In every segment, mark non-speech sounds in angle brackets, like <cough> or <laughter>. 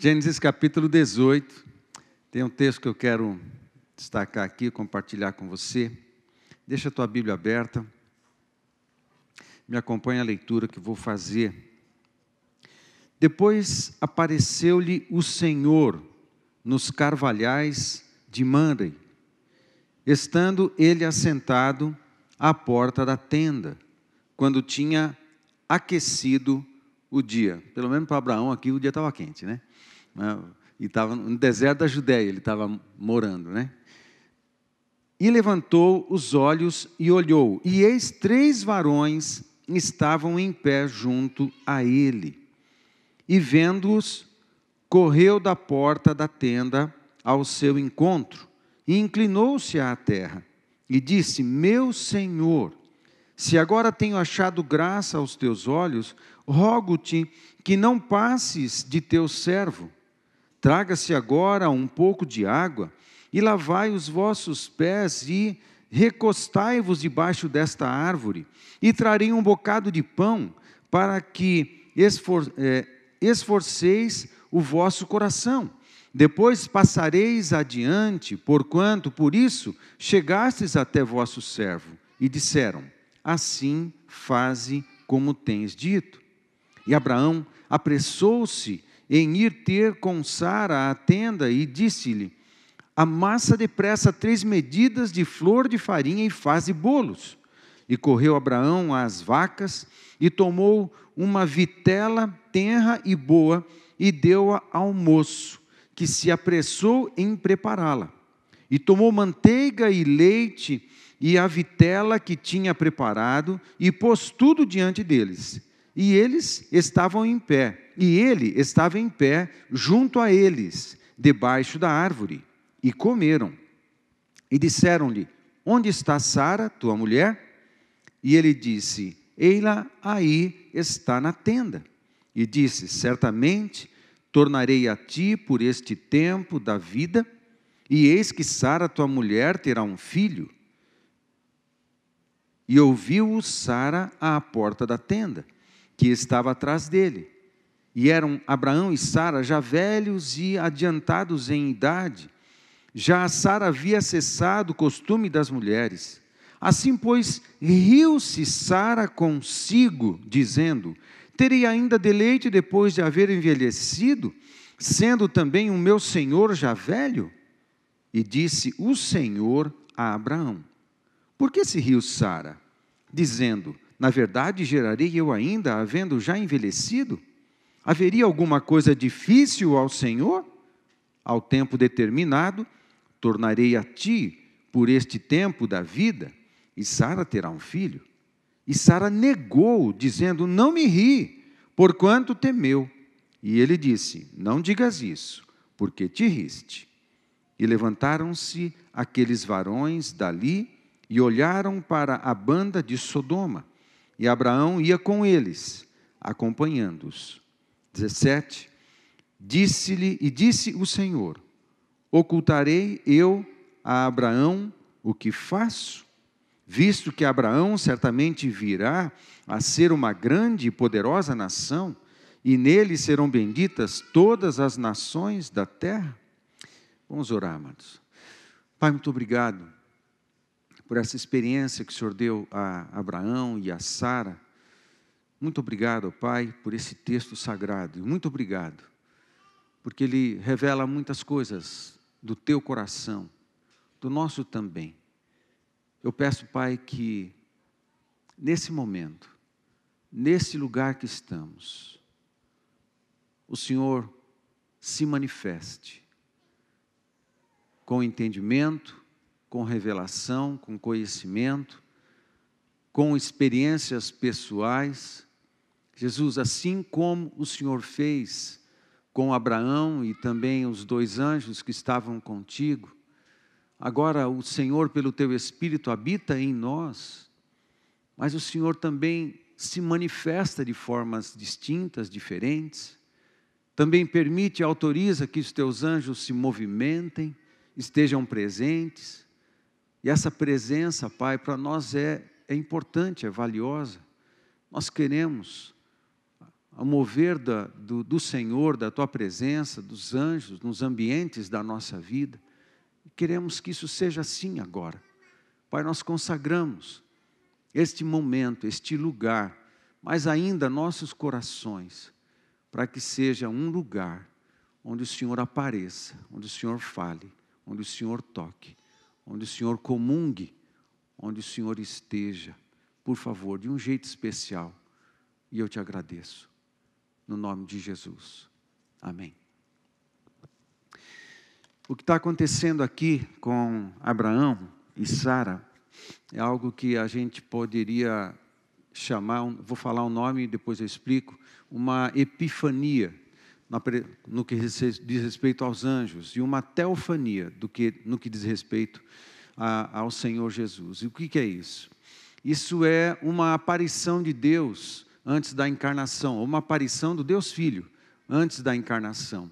Gênesis capítulo 18. Tem um texto que eu quero destacar aqui, compartilhar com você. Deixa a tua Bíblia aberta. Me acompanha a leitura que vou fazer. Depois apareceu-lhe o Senhor nos carvalhais de Manre, estando ele assentado à porta da tenda, quando tinha aquecido o dia. Pelo menos para Abraão aqui o dia estava quente, né? E estava no deserto da Judéia, ele estava morando, né? E levantou os olhos e olhou, e eis três varões estavam em pé junto a ele. E vendo-os, correu da porta da tenda ao seu encontro, e inclinou-se à terra, e disse: Meu senhor, se agora tenho achado graça aos teus olhos, rogo-te que não passes de teu servo Traga-se agora um pouco de água e lavai os vossos pés e recostai-vos debaixo desta árvore e trarei um bocado de pão para que esfor, é, esforceis o vosso coração. Depois passareis adiante, porquanto por isso chegastes até vosso servo. E disseram: Assim faze como tens dito. E Abraão apressou-se em ir ter com Sara a tenda e disse-lhe: Amassa depressa três medidas de flor de farinha e faze bolos. E correu Abraão às vacas e tomou uma vitela tenra e boa e deu-a ao moço, que se apressou em prepará-la. E tomou manteiga e leite e a vitela que tinha preparado e pôs tudo diante deles. E eles estavam em pé e ele estava em pé junto a eles, debaixo da árvore, e comeram. E disseram-lhe: Onde está Sara, tua mulher? E ele disse: Eila aí está na tenda. E disse: Certamente tornarei a ti por este tempo da vida, e eis que Sara, tua mulher, terá um filho. E ouviu Sara à porta da tenda, que estava atrás dele. E eram Abraão e Sara já velhos e adiantados em idade. Já Sara havia cessado o costume das mulheres. Assim, pois, riu-se Sara consigo, dizendo: Terei ainda deleite depois de haver envelhecido, sendo também o meu senhor já velho? E disse o Senhor a Abraão: Por que se riu Sara? Dizendo: Na verdade, gerarei eu ainda, havendo já envelhecido? Haveria alguma coisa difícil ao Senhor? Ao tempo determinado, tornarei a ti por este tempo da vida, e Sara terá um filho. E Sara negou, dizendo: Não me ri, porquanto temeu. E ele disse: Não digas isso, porque te riste. E levantaram-se aqueles varões dali e olharam para a banda de Sodoma. E Abraão ia com eles, acompanhando-os. 17, disse-lhe e disse o Senhor: Ocultarei eu a Abraão o que faço, visto que Abraão certamente virá a ser uma grande e poderosa nação, e nele serão benditas todas as nações da terra? Vamos orar, amados. Pai, muito obrigado por essa experiência que o Senhor deu a Abraão e a Sara muito obrigado, Pai, por esse texto sagrado. Muito obrigado, porque ele revela muitas coisas do teu coração, do nosso também. Eu peço, Pai, que nesse momento, nesse lugar que estamos, o Senhor se manifeste com entendimento, com revelação, com conhecimento, com experiências pessoais. Jesus, assim como o Senhor fez com Abraão e também os dois anjos que estavam contigo, agora o Senhor, pelo teu Espírito, habita em nós, mas o Senhor também se manifesta de formas distintas, diferentes, também permite e autoriza que os teus anjos se movimentem, estejam presentes, e essa presença, Pai, para nós é, é importante, é valiosa. Nós queremos ao mover da, do, do Senhor, da tua presença, dos anjos, nos ambientes da nossa vida. Queremos que isso seja assim agora. Pai, nós consagramos este momento, este lugar, mas ainda nossos corações, para que seja um lugar onde o Senhor apareça, onde o Senhor fale, onde o Senhor toque, onde o Senhor comungue, onde o Senhor esteja, por favor, de um jeito especial. E eu te agradeço, no nome de Jesus. Amém. O que está acontecendo aqui com Abraão e Sara é algo que a gente poderia chamar, vou falar o nome e depois eu explico, uma epifania no que diz respeito aos anjos e uma teofania do que, no que diz respeito a, ao Senhor Jesus. E o que, que é isso? Isso é uma aparição de Deus antes da encarnação, uma aparição do Deus Filho antes da encarnação.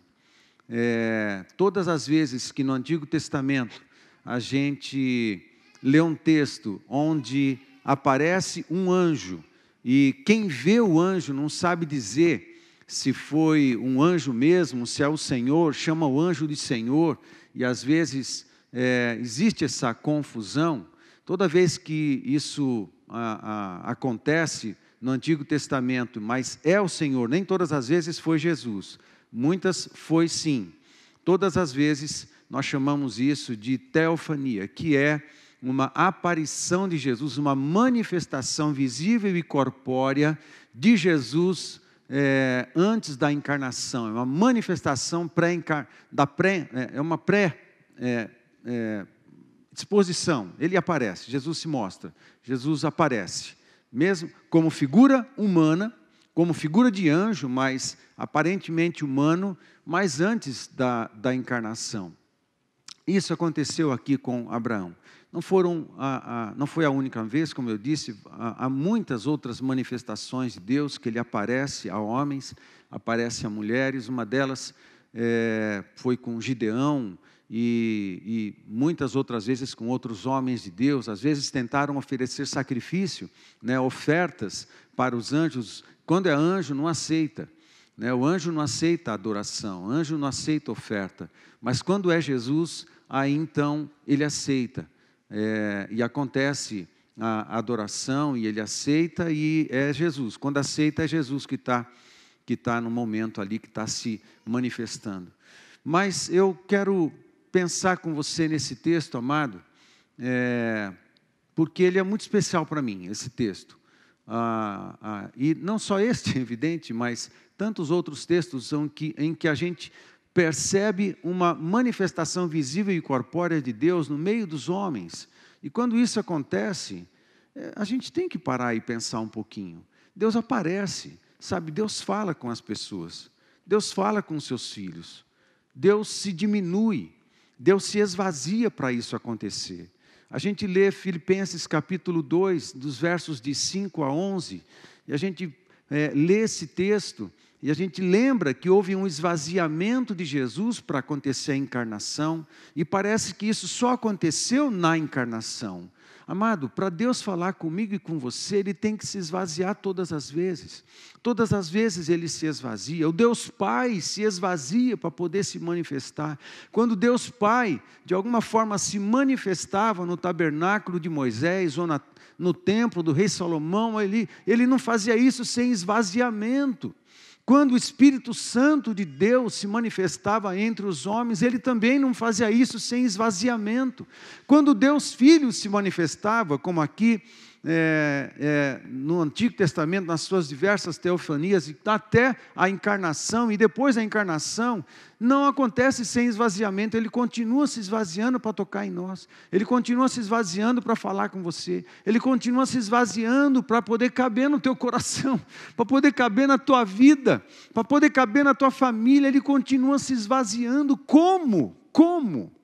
É, todas as vezes que no Antigo Testamento a gente lê um texto onde aparece um anjo e quem vê o anjo não sabe dizer se foi um anjo mesmo, se é o Senhor, chama o anjo de Senhor, e às vezes é, existe essa confusão. Toda vez que isso a, a, acontece no Antigo Testamento, mas é o Senhor, nem todas as vezes foi Jesus, muitas foi sim. Todas as vezes nós chamamos isso de teofania, que é uma aparição de Jesus, uma manifestação visível e corpórea de Jesus é, antes da encarnação, é uma manifestação pré da pré, é, é uma pré é, é. Ele aparece, Jesus se mostra, Jesus aparece, mesmo como figura humana, como figura de anjo, mas aparentemente humano, mas antes da, da encarnação. Isso aconteceu aqui com Abraão. Não, foram a, a, não foi a única vez, como eu disse, há, muitas outras manifestações de Deus que ele aparece a homens, aparece a mulheres. Uma delas é, foi com Gideão e, e muitas outras vezes com outros homens de Deus. Às vezes tentaram oferecer sacrifício, né, ofertas para os anjos. Quando é anjo, não aceita. Né? O anjo não aceita adoração, o anjo não aceita oferta. Mas quando é Jesus, aí então ele aceita é, e acontece a adoração e ele aceita e é Jesus. Quando aceita, é Jesus que está que tá no momento ali, que está se manifestando. Mas eu quero pensar com você nesse texto, amado, é, porque ele é muito especial para mim, esse texto. Ah, ah, e não só este, é <laughs> evidente, mas tantos outros textos em que, em que a gente percebe uma manifestação visível e corpórea de Deus no meio dos homens. E quando isso acontece, é, a gente tem que parar e pensar um pouquinho. Deus aparece, sabe? Deus fala com as pessoas, Deus fala com seus filhos, Deus se diminui, Deus se esvazia para isso acontecer. A gente lê Filipenses capítulo 2, dos versos de 5 a 11, e a gente é, lê esse texto e a gente lembra que houve um esvaziamento de Jesus para acontecer a encarnação, e parece que isso só aconteceu na encarnação. Amado, para Deus falar comigo e com você, Ele tem que se esvaziar todas as vezes. Todas as vezes Ele se esvazia. O Deus Pai se esvazia para poder se manifestar. Quando Deus Pai, de alguma forma, se manifestava no tabernáculo de Moisés ou na, no templo do rei Salomão, ele, ele não fazia isso sem esvaziamento. Quando o Espírito Santo de Deus se manifestava entre os homens, ele também não fazia isso sem esvaziamento. Quando Deus Filho se manifestava, como aqui é, é, no Antigo Testamento, nas suas diversas teofanias, até a encarnação, e depois da encarnação, não acontece sem esvaziamento, ele continua se esvaziando para tocar em nós, ele continua se esvaziando para falar com você, ele continua se esvaziando para poder caber no teu coração, <laughs> para poder caber na tua vida, para poder caber na tua família, ele continua se esvaziando. Como? Como?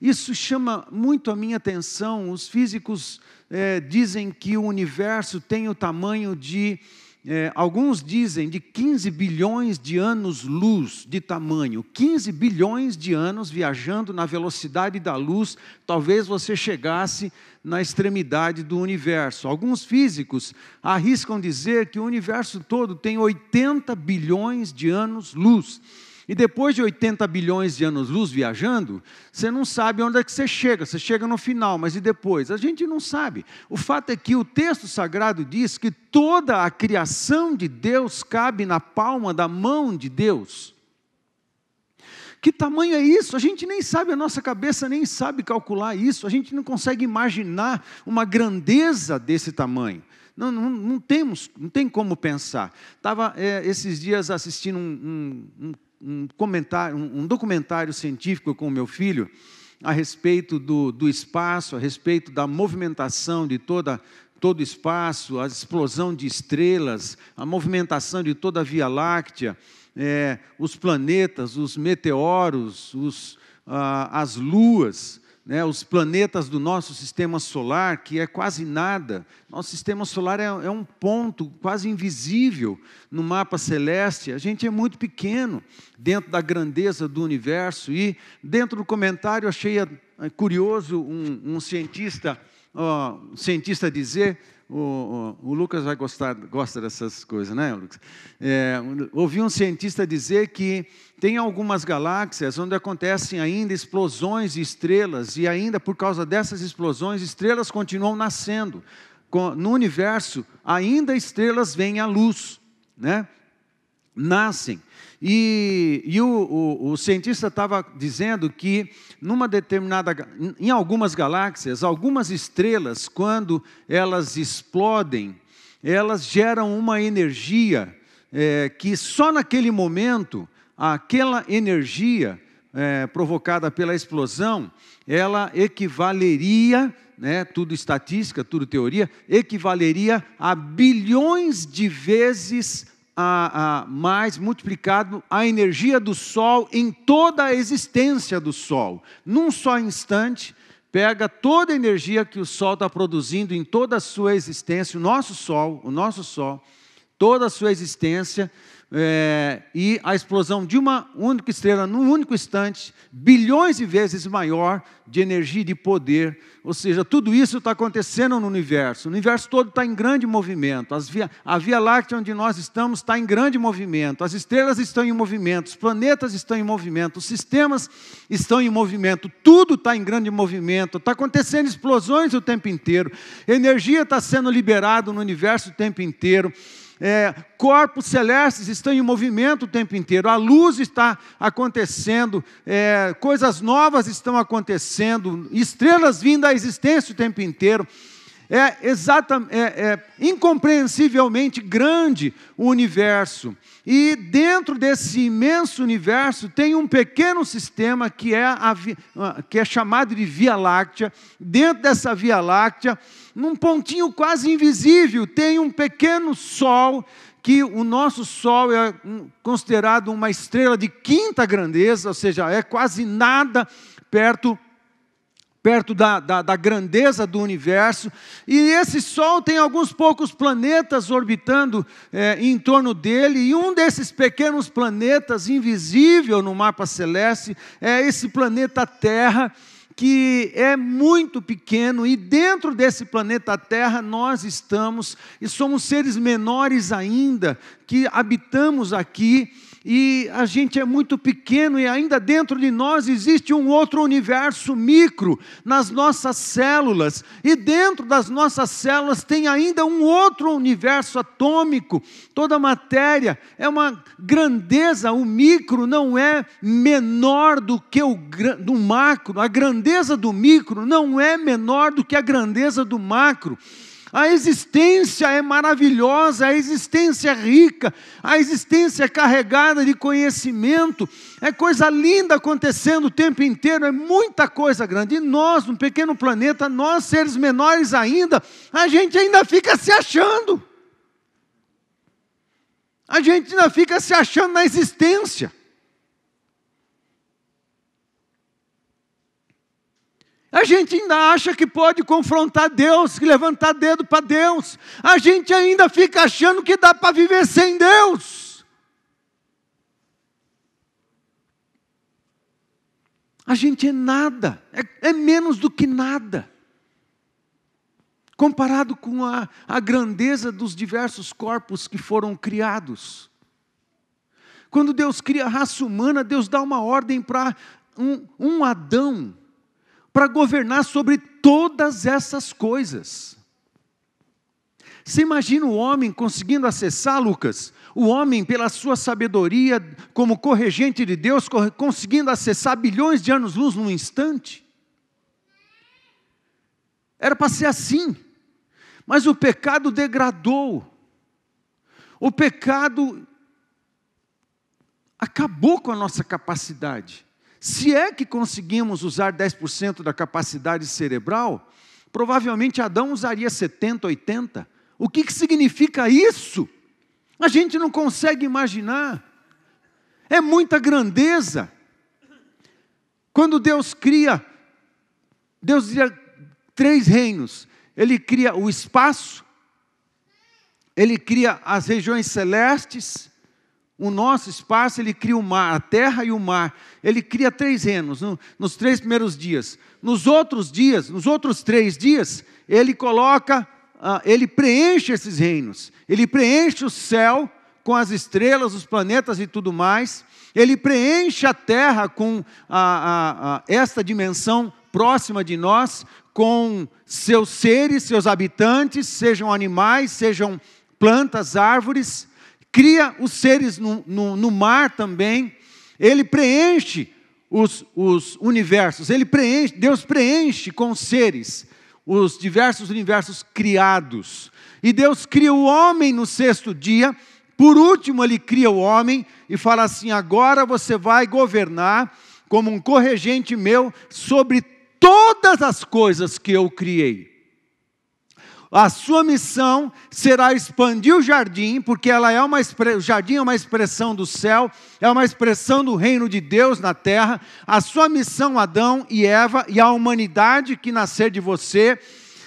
Isso chama muito a minha atenção. Os físicos é, dizem que o universo tem o tamanho de é, alguns dizem de 15 bilhões de anos-luz de tamanho. 15 bilhões de anos viajando na velocidade da luz, talvez você chegasse na extremidade do universo. Alguns físicos arriscam dizer que o universo todo tem 80 bilhões de anos-luz. E depois de 80 bilhões de anos-luz viajando, você não sabe onde é que você chega, você chega no final, mas e depois? A gente não sabe. O fato é que o texto sagrado diz que toda a criação de Deus cabe na palma da mão de Deus. Que tamanho é isso? A gente nem sabe, a nossa cabeça nem sabe calcular isso, a gente não consegue imaginar uma grandeza desse tamanho. Não, não, não temos, não tem como pensar. Estava é, esses dias assistindo um, um, um, comentário, um documentário científico com o meu filho a respeito do, do espaço, a respeito da movimentação de toda todo o espaço, a explosão de estrelas, a movimentação de toda a Via Láctea, é, os planetas, os meteoros, os, ah, as luas né, os planetas do nosso sistema solar, que é quase nada. Nosso sistema solar é, é, um ponto quase invisível no mapa celeste. A gente é muito pequeno dentro da grandeza do universo. E dentro do comentário achei curioso um, um cientista, um cientista dizer o, o, o, Lucas vai gostar gosta dessas coisas, né, Lucas? É, ouvi um cientista dizer que tem algumas galáxias onde acontecem ainda explosões de estrelas, e ainda por causa dessas explosões, estrelas continuam nascendo. No universo, ainda estrelas vêm à luz, né? nascem. E, e o, o, o, cientista estava dizendo que numa determinada, em algumas galáxias, algumas estrelas, quando elas explodem, elas geram uma energia é, que só naquele momento, aquela energia é, provocada pela explosão, ela equivaleria, né, tudo estatística, tudo teoria, equivaleria a bilhões de vezes a, a, mais multiplicado a energia do Sol em toda a existência do Sol. Num só instante, pega toda a energia que o Sol está produzindo em toda a sua existência, o nosso Sol, o nosso Sol, toda a sua existência, é, e a explosão de uma única estrela num único instante, bilhões de vezes maior de energia e de poder. Ou seja, tudo isso está acontecendo no universo. O universo todo está em grande movimento. Via, a Via Láctea onde nós estamos está em grande movimento. As estrelas estão em movimento, os planetas estão em movimento, os sistemas estão em movimento. Tudo está em grande movimento. Está acontecendo explosões o tempo inteiro. Energia está sendo liberada no universo o tempo inteiro é, corpos celestes estão em movimento o tempo inteiro, a luz está acontecendo, é, coisas novas estão acontecendo, estrelas vindo à existência o tempo inteiro. É, exata, é, é incompreensivelmente grande o universo. E dentro desse imenso universo tem um pequeno sistema que é, a, que é chamado de Via Láctea. Dentro dessa Via Láctea, num pontinho quase invisível, tem um pequeno Sol, que o nosso Sol é considerado uma estrela de quinta grandeza, ou seja, é quase nada perto perto da, da, da, grandeza do universo, e esse Sol tem alguns poucos planetas orbitando é, em torno dele, e um desses pequenos planetas, invisível no mapa celeste, é esse planeta Terra, que é muito pequeno, e dentro desse planeta Terra nós estamos, e somos seres menores ainda, que habitamos aqui, e a gente é muito pequeno e ainda dentro de nós existe um outro universo micro nas nossas células, e dentro das nossas células tem ainda um outro universo atômico. Toda matéria é uma grandeza, o micro não é menor do que o do macro, a grandeza do micro não é menor do que a grandeza do macro. A existência é maravilhosa, a existência é rica, a existência é carregada de conhecimento, é coisa linda acontecendo o tempo inteiro, é muita coisa grande. E nós, num pequeno planeta, nós seres menores ainda, a gente ainda fica se achando. A gente ainda fica se achando na existência. A gente ainda acha que pode confrontar Deus, que levantar dedo para Deus. A gente ainda fica achando que dá para viver sem Deus. A gente é nada, é, é menos do que nada. Comparado com a, a grandeza dos diversos corpos que foram criados. Quando Deus cria a raça humana, Deus dá uma ordem para um, um Adão para governar sobre todas essas coisas. Você imagina o homem conseguindo acessar, Lucas? O homem, pela sua sabedoria, como corregente de Deus, conseguindo acessar bilhões de anos-luz num instante? Era para ser assim, mas o pecado degradou, o pecado acabou com a nossa capacidade. Se é que conseguimos usar 10% da capacidade cerebral, provavelmente Adão usaria 70, 80. O que, que significa isso? A gente não consegue imaginar. É muita grandeza. Quando Deus cria, Deus cria três reinos. Ele cria o espaço, ele cria as regiões celestes o nosso espaço, ele cria o mar, a terra e o mar. Ele cria três reinos no, nos três primeiros dias. Nos outros dias, nos outros três dias, ele coloca, uh, ele preenche esses reinos. Ele preenche o céu com as estrelas, os planetas e tudo mais. Ele preenche a terra com a, a, a, esta dimensão próxima de nós, com seus seres, seus habitantes, sejam animais, sejam plantas, árvores cria os seres no, no, no mar também, ele preenche os, os universos, ele preenche, Deus preenche com seres os diversos universos criados. E Deus cria o homem no sexto dia, por último, ele cria o homem e fala assim: agora você vai governar como um corregente meu sobre todas as coisas que eu criei. A sua missão será expandir o jardim, porque ela é uma o jardim é uma expressão do céu, é uma expressão do reino de Deus na terra. A sua missão, Adão e Eva, e a humanidade que nascer de você,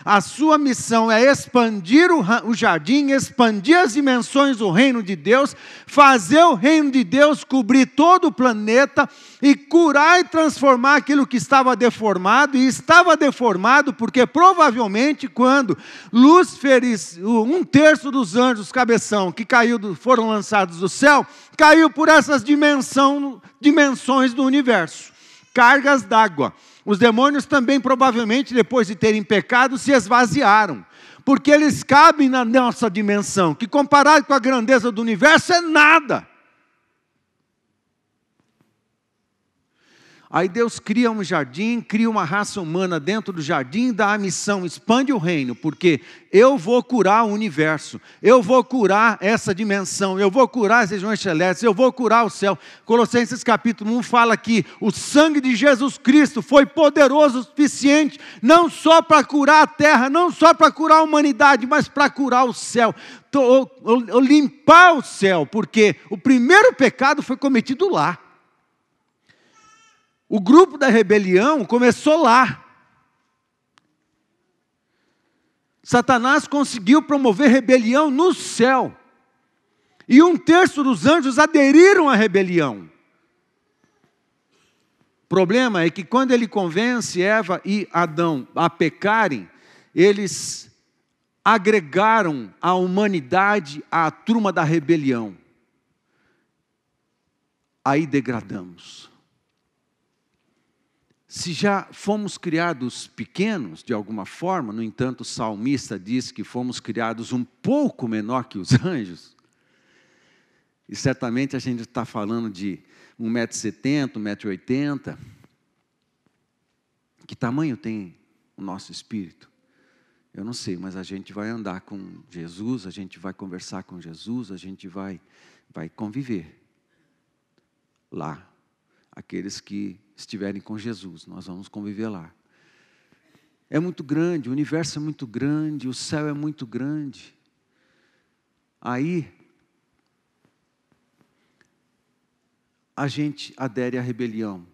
a sua missão é expandir o, jardim, expandir as dimensões do reino de Deus, fazer o reino de Deus cobrir todo o planeta e curar e transformar aquilo que estava deformado, e estava deformado porque provavelmente quando Lúcifer, um terço dos anjos cabeção que caiu, foram lançados do céu, caiu por essas dimensão, dimensões do universo, cargas d'água. Os demônios também, provavelmente, depois de terem pecado, se esvaziaram, porque eles cabem na nossa dimensão, que comparado com a grandeza do universo é nada. Aí Deus cria um jardim, cria uma raça humana dentro do jardim, dá a missão, expande o reino, porque eu vou curar o universo, eu vou curar essa dimensão, eu vou curar as regiões celestes, eu vou curar o céu. Colossenses capítulo 1 fala que o sangue de Jesus Cristo foi poderoso o suficiente, não só para curar a terra, não só para curar a humanidade, mas para curar o céu, limpar o céu, porque o primeiro pecado foi cometido lá. O grupo da rebelião começou lá. Satanás conseguiu promover rebelião no céu. E um terço dos anjos aderiram à rebelião. O problema é que quando ele convence Eva e Adão a pecarem, eles agregaram a humanidade à turma da rebelião. Aí degradamos. Se já fomos criados pequenos, de alguma forma, no entanto, o salmista diz que fomos criados um pouco menor que os <laughs> anjos, e certamente a gente está falando de 1,70m, 1,80m. Que tamanho tem o nosso espírito? Eu não sei, mas a gente vai andar com Jesus, a gente vai conversar com Jesus, a gente vai, vai conviver lá. Aqueles que estiverem com Jesus, nós vamos conviver lá. É muito grande, o universo é muito grande, o céu é muito grande. Aí, a gente adere à rebelião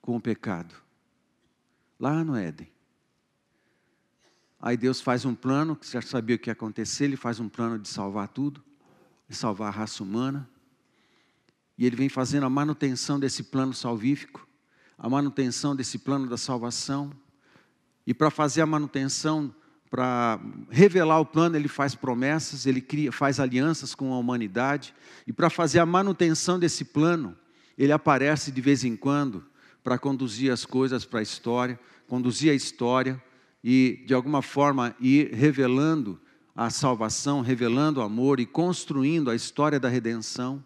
com o pecado. lá no Éden. Aí Deus faz um plano, que já sabia o que ia acontecer, ele faz um plano de salvar tudo, de salvar a raça humana. E ele vem fazendo a manutenção desse plano salvífico, a manutenção desse plano da salvação. E para fazer a manutenção, para revelar o plano, ele faz promessas, ele cria, faz alianças com a humanidade. E para fazer a manutenção desse plano, ele aparece de vez em quando para conduzir as coisas para a história, conduzir a história e, de alguma forma, ir revelando a salvação, revelando o amor e construindo a história da redenção.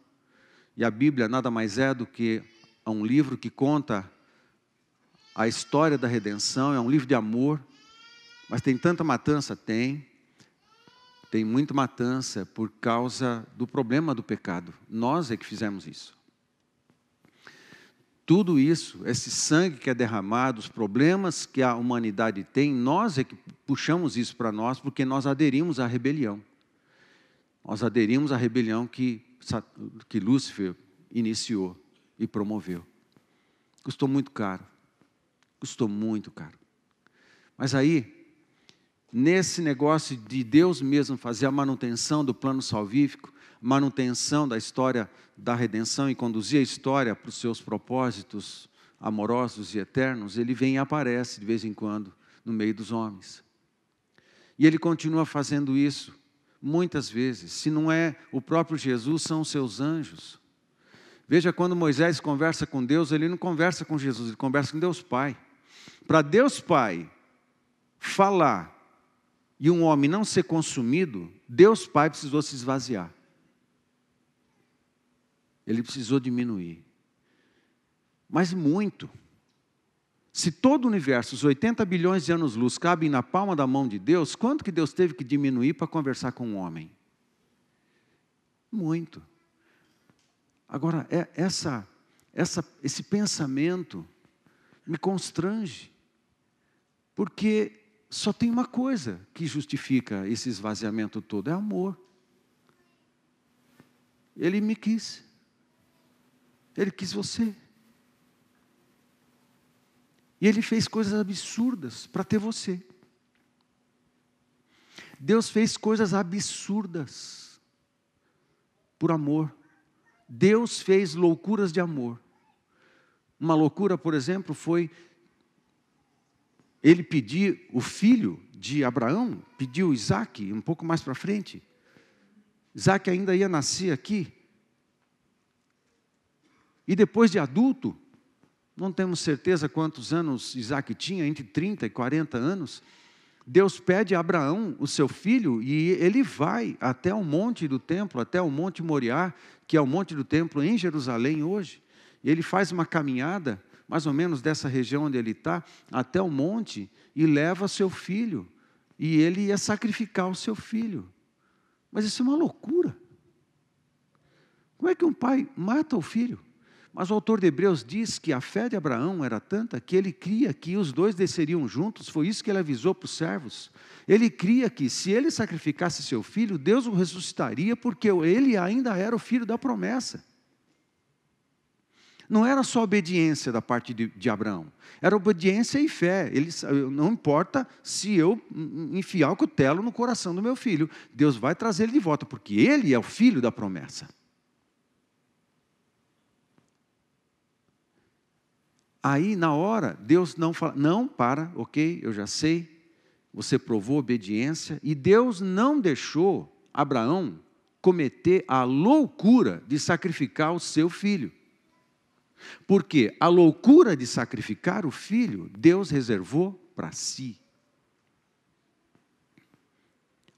E a Bíblia nada mais é do que um livro que conta a história da redenção, é um livro de amor, mas tem tanta matança? Tem. Tem muita matança por causa do problema do pecado. Nós é que fizemos isso. Tudo isso, esse sangue que é derramado, os problemas que a humanidade tem, nós é que puxamos isso para nós porque nós aderimos à rebelião. Nós aderimos à rebelião que, que Lúcifer iniciou e promoveu. Custou muito caro. Custou muito caro. Mas aí, nesse negócio de Deus mesmo fazer a manutenção do plano salvífico, manutenção da história da redenção e conduzir a história para os seus propósitos amorosos e eternos, ele vem e aparece de vez em quando no meio dos homens. E ele continua fazendo isso muitas vezes. Se não é o próprio Jesus, são os seus anjos. Veja quando Moisés conversa com Deus, ele não conversa com Jesus, ele conversa com Deus Pai. Para Deus Pai falar e um homem não ser consumido, Deus Pai precisou se esvaziar. Ele precisou diminuir. Mas muito. Se todo o universo, os 80 bilhões de anos-luz, cabem na palma da mão de Deus, quanto que Deus teve que diminuir para conversar com o homem? Muito. Agora, é, essa, essa, esse pensamento me constrange, porque só tem uma coisa que justifica esse esvaziamento todo: é amor. Ele me quis. Ele quis você. E ele fez coisas absurdas para ter você. Deus fez coisas absurdas por amor. Deus fez loucuras de amor. Uma loucura, por exemplo, foi ele pedir o filho de Abraão, pediu Isaac, um pouco mais para frente. Isaac ainda ia nascer aqui. E depois de adulto, não temos certeza quantos anos Isaac tinha, entre 30 e 40 anos. Deus pede a Abraão, o seu filho, e ele vai até o monte do templo, até o monte Moriá, que é o monte do templo em Jerusalém hoje. E ele faz uma caminhada, mais ou menos dessa região onde ele está, até o monte e leva seu filho. E ele ia sacrificar o seu filho. Mas isso é uma loucura. Como é que um pai mata o filho? Mas o autor de Hebreus diz que a fé de Abraão era tanta que ele cria que os dois desceriam juntos, foi isso que ele avisou para os servos. Ele cria que se ele sacrificasse seu filho, Deus o ressuscitaria, porque ele ainda era o filho da promessa. Não era só obediência da parte de, de Abraão, era obediência e fé. Ele, não importa se eu enfiar o cutelo no coração do meu filho, Deus vai trazer ele de volta, porque ele é o filho da promessa. Aí, na hora, Deus não fala, não, para, ok, eu já sei, você provou obediência, e Deus não deixou Abraão cometer a loucura de sacrificar o seu filho. Porque a loucura de sacrificar o filho, Deus reservou para si.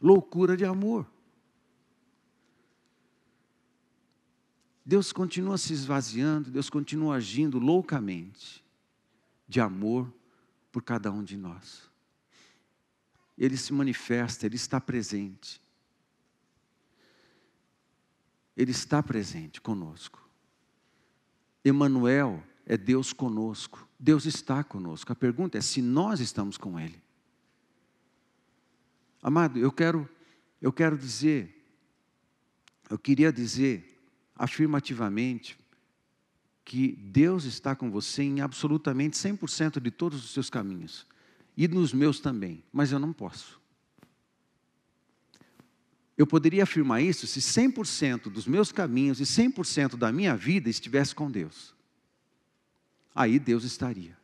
Loucura de amor. Deus continua se esvaziando, Deus continua agindo loucamente de amor por cada um de nós. Ele se manifesta, ele está presente. Ele está presente conosco. Emanuel é Deus conosco. Deus está conosco. A pergunta é se nós estamos com ele. Amado, eu quero eu quero dizer eu queria dizer afirmativamente que Deus está com você em absolutamente 100% de todos os seus caminhos, e nos meus também, mas eu não posso. Eu poderia afirmar isso se 100% dos meus caminhos e 100% da minha vida estivesse com Deus. Aí Deus estaria.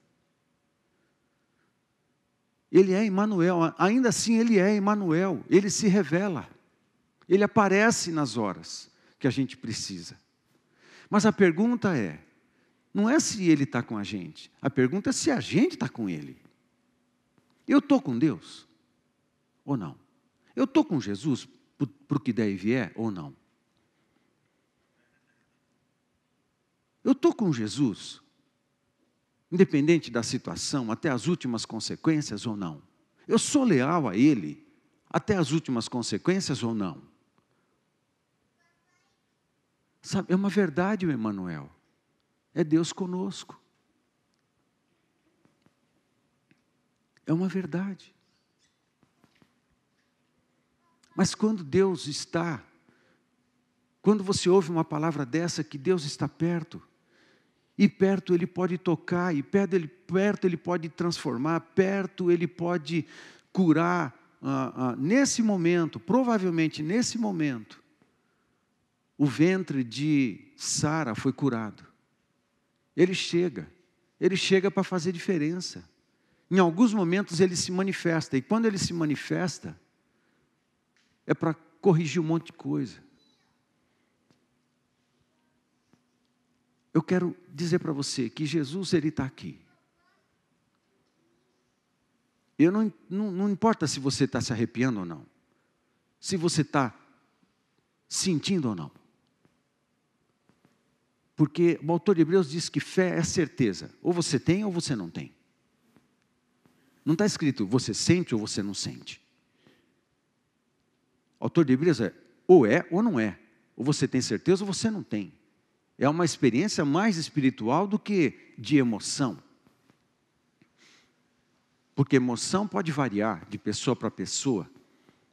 Ele é Emmanuel, ainda assim ele é Emmanuel, ele se revela. Ele aparece nas horas que a gente precisa. Mas a pergunta é: não é se ele está com a gente, a pergunta é se a gente está com ele. Eu estou com Deus ou não? Eu estou com Jesus para o que der e vier ou não? Eu estou com Jesus, independente da situação, até as últimas consequências ou não? Eu sou leal a Ele até as últimas consequências ou não? Sabe, é uma verdade, o Emmanuel. É Deus conosco. É uma verdade. Mas quando Deus está, quando você ouve uma palavra dessa, que Deus está perto, e perto Ele pode tocar, e perto Ele, perto ele pode transformar, perto Ele pode curar, ah, ah, nesse momento, provavelmente nesse momento, o ventre de Sara foi curado. Ele chega, ele chega para fazer diferença. Em alguns momentos ele se manifesta, e quando ele se manifesta, é para corrigir um monte de coisa. Eu quero dizer para você que Jesus ele está aqui. Eu não, não, não importa se você está se arrepiando ou não, se você está sentindo ou não. Porque o autor de Hebreus diz que fé é certeza, ou você tem ou você não tem. Não está escrito você sente ou você não sente. O autor de Hebreus é ou é ou não é. Ou você tem certeza ou você não tem. É uma experiência mais espiritual do que de emoção. Porque emoção pode variar de pessoa para pessoa.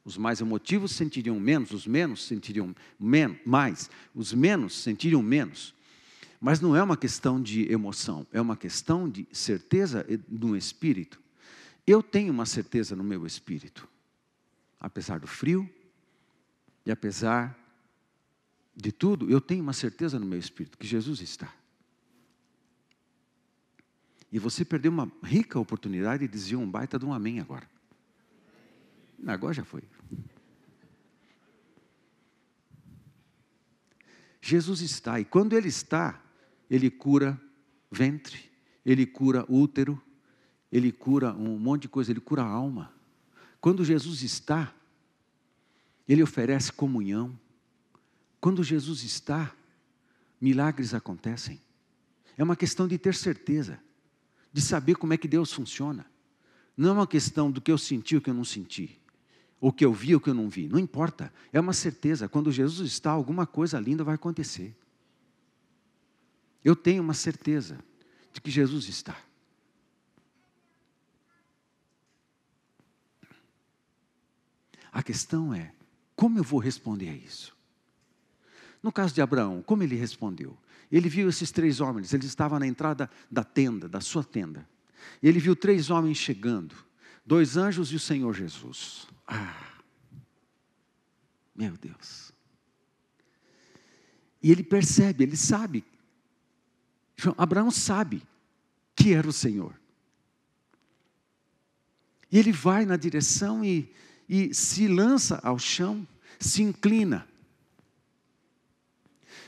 Os mais emotivos sentiriam menos, os menos sentiriam men mais, os menos sentiriam menos. Mas não é uma questão de emoção, é uma questão de certeza no espírito. Eu tenho uma certeza no meu espírito, apesar do frio, e apesar de tudo, eu tenho uma certeza no meu espírito que Jesus está. E você perdeu uma rica oportunidade de dizer um baita de um amém agora. Agora já foi. Jesus está, e quando Ele está, Ele cura ventre, Ele cura útero, Ele cura um monte de coisa, Ele cura a alma. Quando Jesus está, ele oferece comunhão. Quando Jesus está, milagres acontecem. É uma questão de ter certeza, de saber como é que Deus funciona. Não é uma questão do que eu senti ou que eu não senti, ou que eu vi ou que eu não vi. Não importa. É uma certeza. Quando Jesus está, alguma coisa linda vai acontecer. Eu tenho uma certeza de que Jesus está. A questão é: como eu vou responder a isso? No caso de Abraão, como ele respondeu? Ele viu esses três homens, ele estava na entrada da tenda, da sua tenda. Ele viu três homens chegando, dois anjos e o Senhor Jesus. Ah, meu Deus. E ele percebe, ele sabe. Abraão sabe que era o Senhor. E ele vai na direção e e se lança ao chão, se inclina.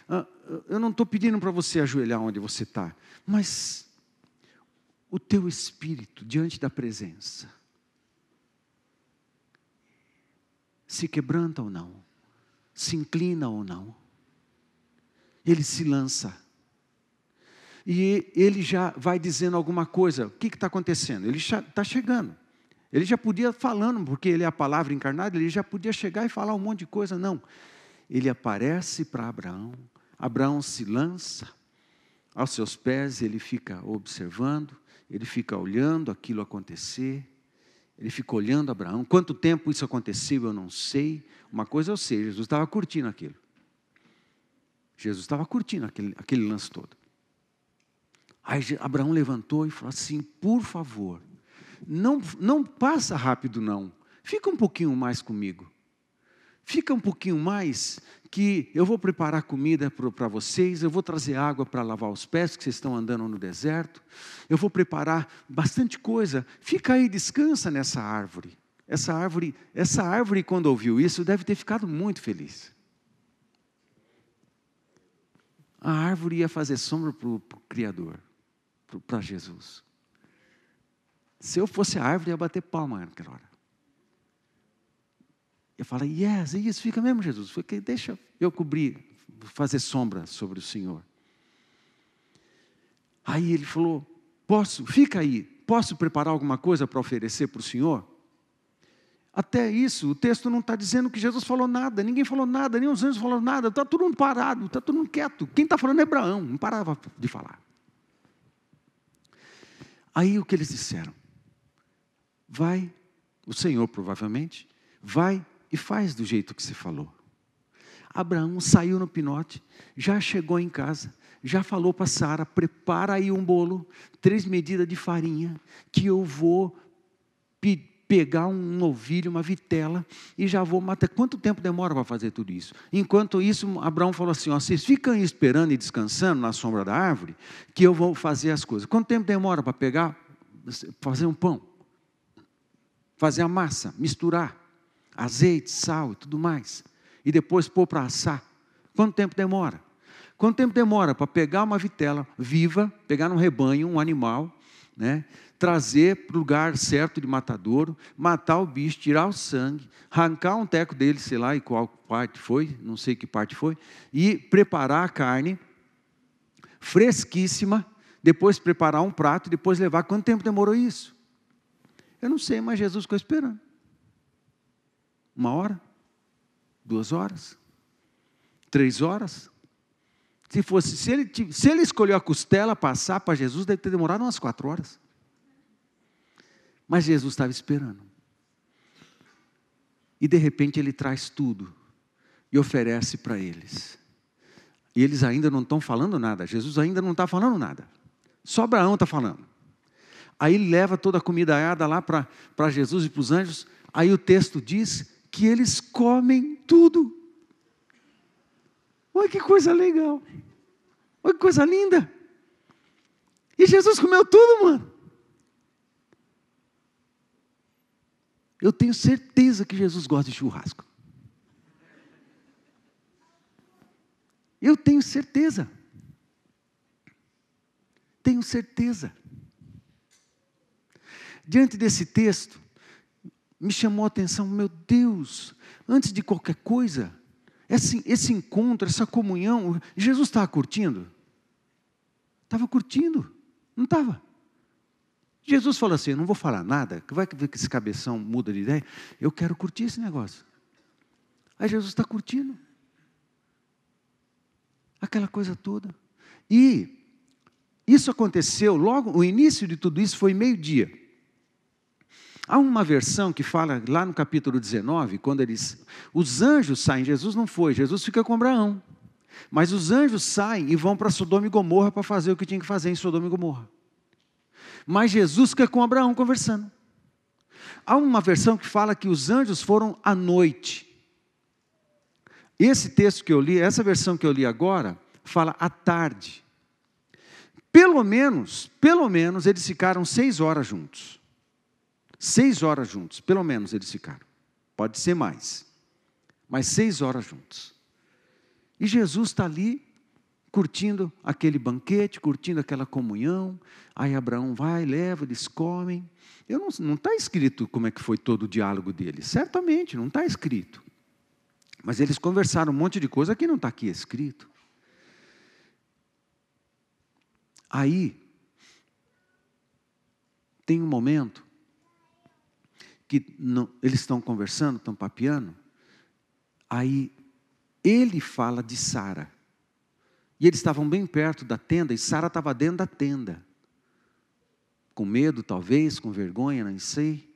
Ah, eu não estou pedindo para você ajoelhar onde você está, mas o teu espírito diante da presença se quebranta ou não, se inclina ou não, ele se lança. E ele já vai dizendo alguma coisa. O que está acontecendo? Ele está chegando. Ele já podia falando, porque ele é a palavra encarnada, ele já podia chegar e falar um monte de coisa, não. Ele aparece para Abraão, Abraão se lança aos seus pés, ele fica observando, ele fica olhando aquilo acontecer, ele fica olhando Abraão. Quanto tempo isso aconteceu, eu não sei. Uma coisa eu sei, Jesus estava curtindo aquilo. Jesus estava curtindo aquele, aquele lance todo. Aí Abraão levantou e falou assim: por favor, não, não passa rápido, não. Fica um pouquinho mais comigo. Fica um pouquinho mais, que eu vou preparar comida para vocês, eu vou trazer água para lavar os pés, que vocês estão andando no deserto, eu vou preparar bastante coisa. Fica aí, descansa nessa árvore. Essa árvore, essa árvore, quando ouviu isso, deve ter ficado muito feliz. A árvore ia fazer sombra para o Criador, para Jesus. Se eu fosse a árvore, ia bater palma naquela hora. Eu falei, yes, é isso, fica mesmo, Jesus. Porque deixa eu cobrir, fazer sombra sobre o Senhor. Aí ele falou: Posso, fica aí, posso preparar alguma coisa para oferecer para o Senhor? Até isso, o texto não está dizendo que Jesus falou nada, ninguém falou nada, nem os anjos falaram nada, está todo mundo parado, está todo mundo quieto. Quem está falando é Abraão, não parava de falar. Aí o que eles disseram? Vai, o Senhor provavelmente, vai e faz do jeito que você falou. Abraão saiu no pinote, já chegou em casa, já falou para Sara: prepara aí um bolo, três medidas de farinha, que eu vou pegar um novilho, uma vitela, e já vou matar. Quanto tempo demora para fazer tudo isso? Enquanto isso, Abraão falou assim: ó, vocês ficam esperando e descansando na sombra da árvore, que eu vou fazer as coisas. Quanto tempo demora para pegar, fazer um pão? Fazer a massa, misturar azeite, sal e tudo mais, e depois pôr para assar. Quanto tempo demora? Quanto tempo demora para pegar uma vitela viva, pegar num rebanho, um animal, né, trazer para o lugar certo de matadouro, matar o bicho, tirar o sangue, arrancar um teco dele, sei lá, e qual parte foi, não sei que parte foi, e preparar a carne fresquíssima, depois preparar um prato, depois levar. Quanto tempo demorou isso? Eu não sei, mas Jesus ficou esperando. Uma hora? Duas horas? Três horas? Se fosse, se ele, se ele escolheu a costela passar para Jesus, deve ter demorado umas quatro horas. Mas Jesus estava esperando. E de repente ele traz tudo e oferece para eles. E eles ainda não estão falando nada, Jesus ainda não está falando nada. Só Abraão está falando. Aí ele leva toda a comida aiada lá para Jesus e para os anjos. Aí o texto diz que eles comem tudo. Olha que coisa legal. Olha que coisa linda. E Jesus comeu tudo, mano. Eu tenho certeza que Jesus gosta de churrasco. Eu tenho certeza. Tenho certeza. Diante desse texto, me chamou a atenção, meu Deus, antes de qualquer coisa, esse, esse encontro, essa comunhão, Jesus estava curtindo? Estava curtindo, não estava? Jesus falou assim: não vou falar nada, vai ver que esse cabeção muda de ideia, eu quero curtir esse negócio. Aí Jesus está curtindo. Aquela coisa toda. E isso aconteceu logo, o início de tudo isso foi meio-dia. Há uma versão que fala lá no capítulo 19, quando eles. Os anjos saem, Jesus não foi, Jesus fica com Abraão. Mas os anjos saem e vão para Sodoma e Gomorra para fazer o que tinha que fazer em Sodoma e Gomorra. Mas Jesus fica com Abraão conversando. Há uma versão que fala que os anjos foram à noite. Esse texto que eu li, essa versão que eu li agora, fala à tarde. Pelo menos, pelo menos eles ficaram seis horas juntos. Seis horas juntos, pelo menos eles ficaram. Pode ser mais, mas seis horas juntos. E Jesus está ali, curtindo aquele banquete, curtindo aquela comunhão. Aí Abraão vai, leva, eles comem. Eu não está escrito como é que foi todo o diálogo deles. Certamente, não está escrito. Mas eles conversaram um monte de coisa que não está aqui escrito. Aí, tem um momento que não, eles estão conversando, estão papeando, aí ele fala de Sara. E eles estavam bem perto da tenda, e Sara estava dentro da tenda. Com medo, talvez, com vergonha, não sei.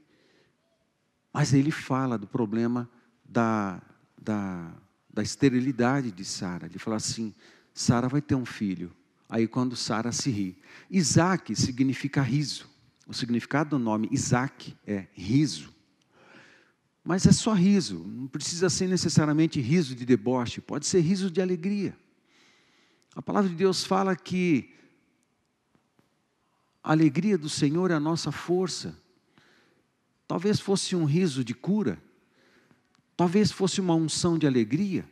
Mas ele fala do problema da, da, da esterilidade de Sara. Ele fala assim: Sara vai ter um filho. Aí quando Sara se ri. Isaac significa riso. O significado do nome Isaac é riso. Mas é só riso, não precisa ser necessariamente riso de deboche, pode ser riso de alegria. A palavra de Deus fala que a alegria do Senhor é a nossa força. Talvez fosse um riso de cura, talvez fosse uma unção de alegria.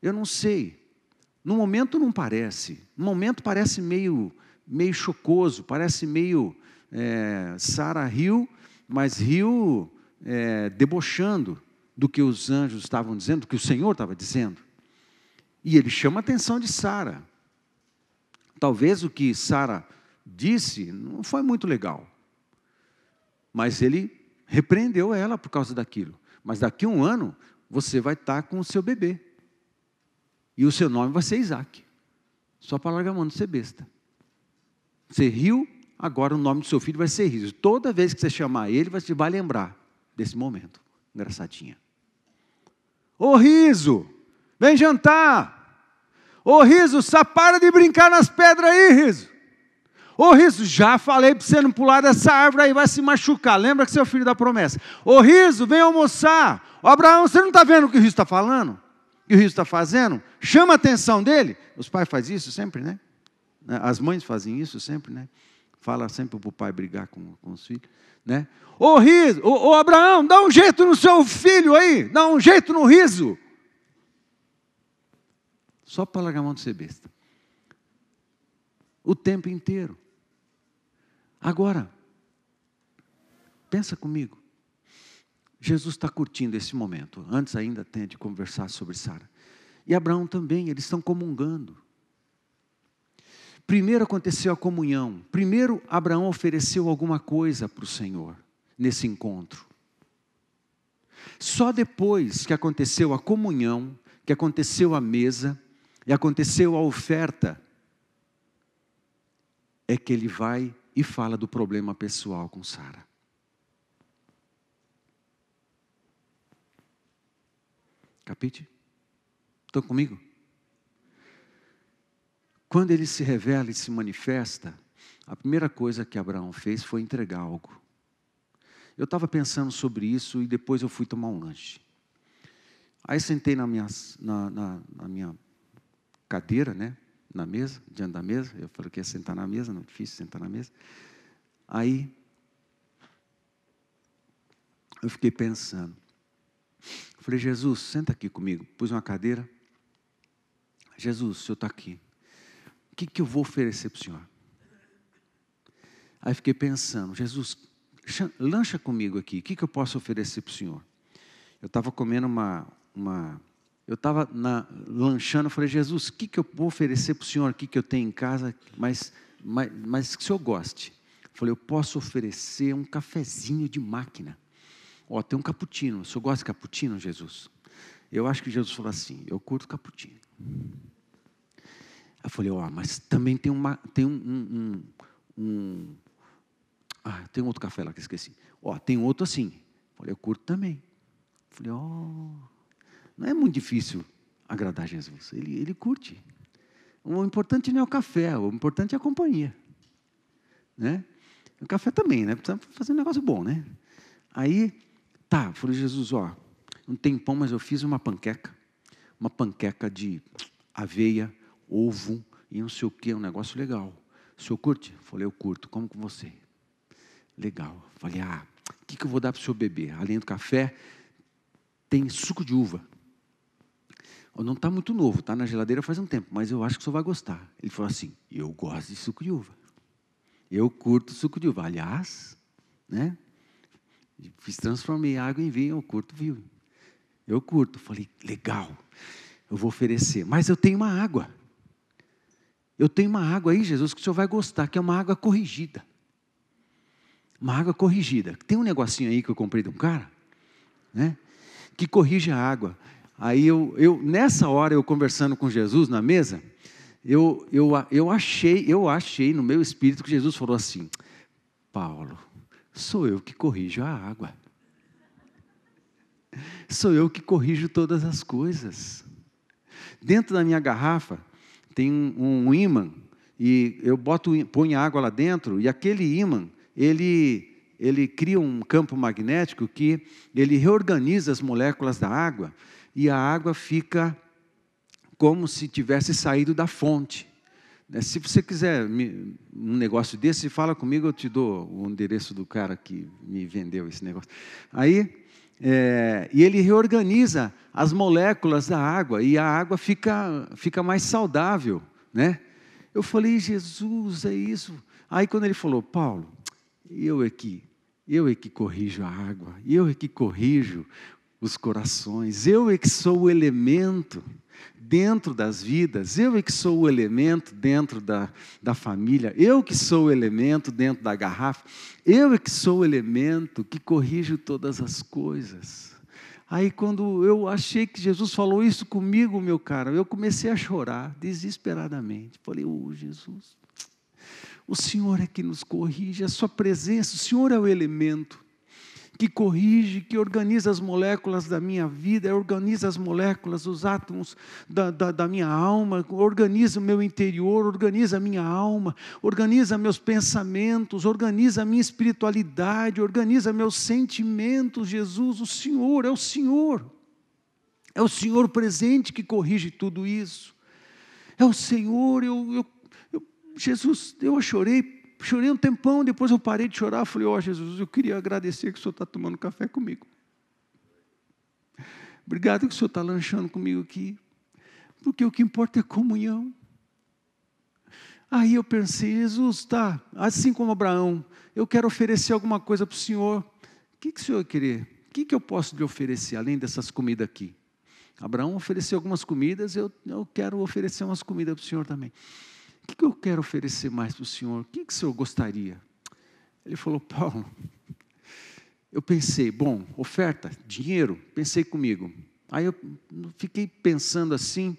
Eu não sei. No momento não parece. No momento parece meio, meio chocoso, parece meio é, Sara riu, mas riu é, debochando do que os anjos estavam dizendo, do que o Senhor estava dizendo. E ele chama a atenção de Sara. Talvez o que Sara disse não foi muito legal, mas ele repreendeu ela por causa daquilo. Mas daqui a um ano você vai estar com o seu bebê. E o seu nome vai ser Isaac. Só para largar a mão de ser besta. Você riu, agora o nome do seu filho vai ser Riso. Toda vez que você chamar ele, você vai lembrar desse momento. Engraçadinha. Ô riso, vem jantar. Ô riso, só para de brincar nas pedras aí, riso. Ô riso, já falei para você não pular dessa árvore aí, vai se machucar. Lembra que seu filho da promessa. Ô riso, vem almoçar. Ô Abraão, você não está vendo o que o riso está falando? O que o riso está fazendo? Chama a atenção dele. Os pais fazem isso sempre, né? As mães fazem isso sempre, né? Fala sempre para o pai brigar com, com os filhos né? Ô riso, ô, ô Abraão, dá um jeito no seu filho aí, dá um jeito no riso. Só para largar a mão de ser besta. O tempo inteiro. Agora, pensa comigo. Jesus está curtindo esse momento, antes ainda tem de conversar sobre Sara. E Abraão também, eles estão comungando. Primeiro aconteceu a comunhão. Primeiro, Abraão ofereceu alguma coisa para o Senhor nesse encontro. Só depois que aconteceu a comunhão, que aconteceu a mesa e aconteceu a oferta, é que ele vai e fala do problema pessoal com Sara. Capite? Estão comigo? Quando ele se revela e se manifesta, a primeira coisa que Abraão fez foi entregar algo. Eu estava pensando sobre isso e depois eu fui tomar um lanche. Aí sentei na minha, na, na, na minha cadeira, né? Na mesa, diante da mesa. Eu falei que ia sentar na mesa, não é difícil sentar na mesa. Aí eu fiquei pensando. Falei, Jesus, senta aqui comigo. Pus uma cadeira. Jesus, o senhor está aqui que, que eu vou oferecer para o Senhor? Aí fiquei pensando, Jesus, lancha comigo aqui, o que, que eu posso oferecer para o Senhor? Eu estava comendo uma, uma eu estava lanchando, falei, Jesus, o que, que eu vou oferecer para o Senhor aqui que eu tenho em casa, mas, mas, mas que o Senhor goste? Falei, eu posso oferecer um cafezinho de máquina. Ó, tem um cappuccino, o Senhor gosta de cappuccino, Jesus? Eu acho que Jesus falou assim, eu curto cappuccino. Eu falei, ó, mas também tem, uma, tem um, um, um, um, Ah, tem outro café lá que esqueci. Ó, tem outro assim. Eu falei, eu curto também. Eu falei, ó, oh, não é muito difícil agradar Jesus. Ele, ele curte. O importante não é o café, o importante é a companhia. Né? O café também, né? Precisa fazer um negócio bom, né? Aí, tá, falei, Jesus, ó, não tem pão, mas eu fiz uma panqueca. Uma panqueca de aveia, ovo e não sei o que, um negócio legal. O senhor curte? Falei, eu curto, como com você? Legal. Falei, ah, o que, que eu vou dar para o senhor beber? Além do café, tem suco de uva. Não está muito novo, está na geladeira faz um tempo, mas eu acho que o senhor vai gostar. Ele falou assim: eu gosto de suco de uva. Eu curto suco de uva. Aliás, né? Fiz, transformei água em vinho, eu curto vinho. Eu curto. Falei, legal, eu vou oferecer. Mas eu tenho uma água. Eu tenho uma água aí, Jesus, que o senhor vai gostar, que é uma água corrigida. Uma água corrigida. Tem um negocinho aí que eu comprei de um cara, né? Que corrige a água. Aí eu, eu nessa hora, eu conversando com Jesus na mesa, eu, eu, eu achei, eu achei no meu espírito que Jesus falou assim: Paulo, sou eu que corrijo a água. Sou eu que corrijo todas as coisas. Dentro da minha garrafa tem um, um ímã e eu boto, ponho água lá dentro e aquele ímã ele ele cria um campo magnético que ele reorganiza as moléculas da água e a água fica como se tivesse saído da fonte. Né, se você quiser um negócio desse, fala comigo, eu te dou o endereço do cara que me vendeu esse negócio. Aí, é, e ele reorganiza as moléculas da água e a água fica, fica mais saudável, né? Eu falei, Jesus, é isso. Aí quando ele falou, Paulo, eu é que, eu é que corrijo a água, eu é que corrijo os corações, eu é que sou o elemento dentro das vidas, eu é que sou o elemento dentro da, da família, eu que sou o elemento dentro da garrafa, eu é que sou o elemento que corrijo todas as coisas. Aí, quando eu achei que Jesus falou isso comigo, meu cara, eu comecei a chorar desesperadamente. Falei, oh, Jesus, o Senhor é que nos corrige, a Sua presença, o Senhor é o elemento que corrige, que organiza as moléculas da minha vida, organiza as moléculas, os átomos da, da, da, minha alma, organiza o meu interior, organiza a minha alma, organiza meus pensamentos, organiza a minha espiritualidade, organiza meus sentimentos. Jesus, o Senhor, é o Senhor. É o Senhor presente que corrige tudo isso. É o Senhor, eu, eu, eu Jesus, eu chorei chorei um tempão, depois eu parei de chorar, falei, ó oh, Jesus, eu queria agradecer que o Senhor está tomando café comigo. Obrigado que o Senhor está lanchando comigo aqui, porque o que importa é comunhão. Aí eu pensei, Jesus, tá, assim como Abraão, eu quero oferecer alguma coisa para o Senhor. O que, que o Senhor querer? O que, que eu posso lhe oferecer, além dessas comidas aqui? Abraão ofereceu algumas comidas, eu, eu quero oferecer umas comidas para o Senhor também que, que eu quero oferecer mais para o senhor? O que, que o senhor gostaria? Ele falou, Paulo, eu pensei, bom, oferta, dinheiro, pensei comigo. Aí eu fiquei pensando assim,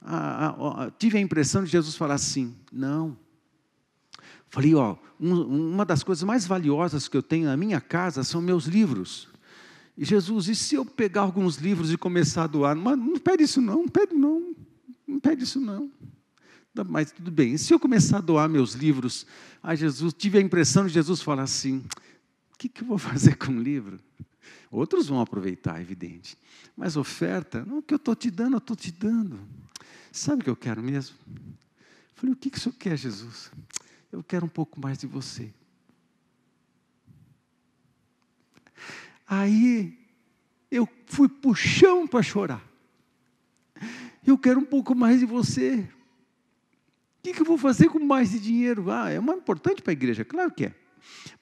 a, a, a, tive a impressão de Jesus falar assim, não. Falei, ó, um, uma das coisas mais valiosas que eu tenho na minha casa são meus livros. E Jesus, e se eu pegar alguns livros e começar a doar? Mas não pede isso não, não pede não, não pede isso não. Mas tudo bem. E se eu começar a doar meus livros a Jesus, tive a impressão de Jesus falar assim: o que, que eu vou <laughs> fazer com o livro? Outros vão aproveitar, evidente. Mas oferta, não, o que eu estou te dando, eu estou te dando. Sabe o que eu quero mesmo? falei, o que, que o senhor quer, Jesus? Eu quero um pouco mais de você. Aí eu fui puxão para chorar. Eu quero um pouco mais de você que, que eu vou fazer com mais de dinheiro? Ah, é mais importante para a igreja, claro que é.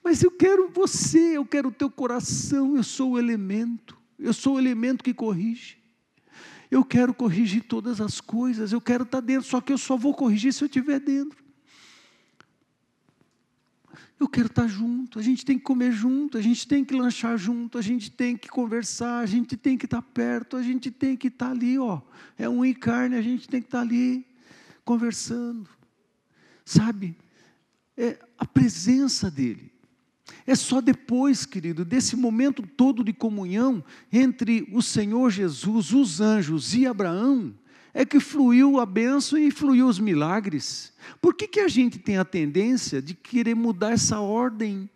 Mas eu quero você, eu quero o teu coração, eu sou o elemento, eu sou o elemento que corrige. Eu quero corrigir todas as coisas, eu quero estar dentro, só que eu só vou corrigir se eu estiver dentro. Eu quero estar junto, a gente tem que comer junto, a gente tem que lanchar junto, a gente tem que conversar, a gente tem que estar perto, a gente tem que estar ali, ó. É um e carne, a gente tem que estar ali conversando. Sabe? É a presença dele. É só depois, querido, desse momento todo de comunhão entre o Senhor Jesus, os anjos e Abraão, é que fluiu a bênção e fluiu os milagres. Por que, que a gente tem a tendência de querer mudar essa ordem?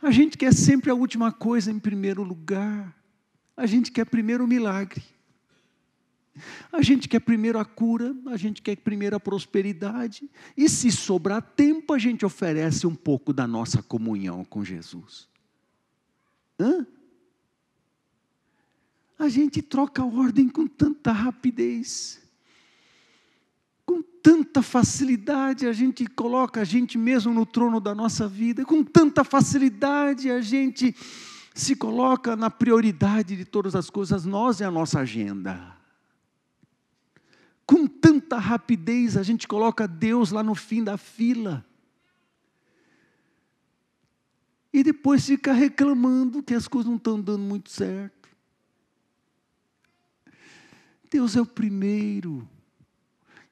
A gente quer sempre a última coisa em primeiro lugar. A gente quer primeiro o milagre. A gente quer primeiro a cura, a gente quer primeiro a prosperidade, e se sobrar tempo, a gente oferece um pouco da nossa comunhão com Jesus. Hã? A gente troca a ordem com tanta rapidez, com tanta facilidade, a gente coloca a gente mesmo no trono da nossa vida, com tanta facilidade a gente se coloca na prioridade de todas as coisas, nós e a nossa agenda com tanta rapidez a gente coloca Deus lá no fim da fila. E depois fica reclamando que as coisas não estão dando muito certo. Deus é o primeiro.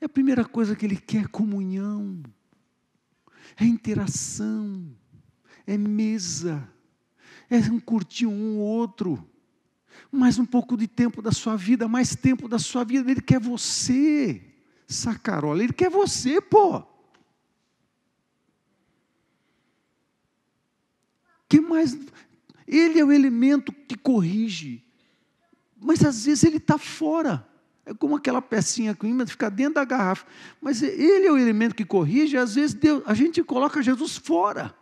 É a primeira coisa que Ele quer: comunhão, é interação, é mesa, é um curtir um outro. Mais um pouco de tempo da sua vida, mais tempo da sua vida. Ele quer você, sacarola, ele quer você, pô. Que mais? Ele é o elemento que corrige, mas às vezes ele está fora. É como aquela pecinha que fica dentro da garrafa. Mas ele é o elemento que corrige, às vezes Deus, a gente coloca Jesus fora.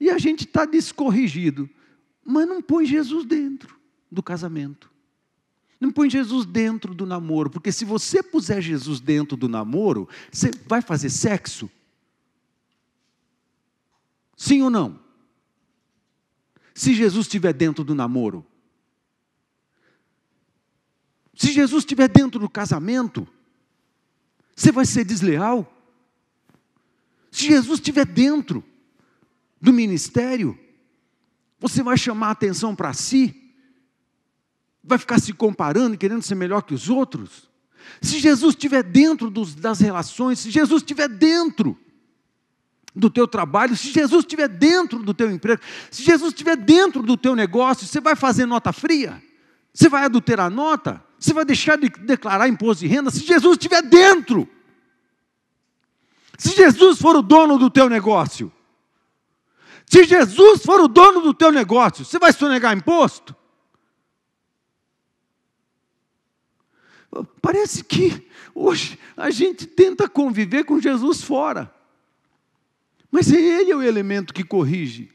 E a gente está descorrigido. Mas não põe Jesus dentro do casamento. Não põe Jesus dentro do namoro. Porque se você puser Jesus dentro do namoro, você vai fazer sexo? Sim ou não? Se Jesus estiver dentro do namoro, se Jesus estiver dentro do casamento, você vai ser desleal? Se Jesus estiver dentro do ministério, você vai chamar a atenção para si? Vai ficar se comparando e querendo ser melhor que os outros? Se Jesus estiver dentro dos, das relações, se Jesus estiver dentro do teu trabalho, se Jesus estiver dentro do teu emprego, se Jesus estiver dentro do teu negócio, você vai fazer nota fria? Você vai adulterar nota? Você vai deixar de declarar imposto de renda se Jesus estiver dentro. Se Jesus for o dono do teu negócio. Se Jesus for o dono do teu negócio, você vai sonegar imposto? Parece que hoje a gente tenta conviver com Jesus fora. Mas ele é o elemento que corrige.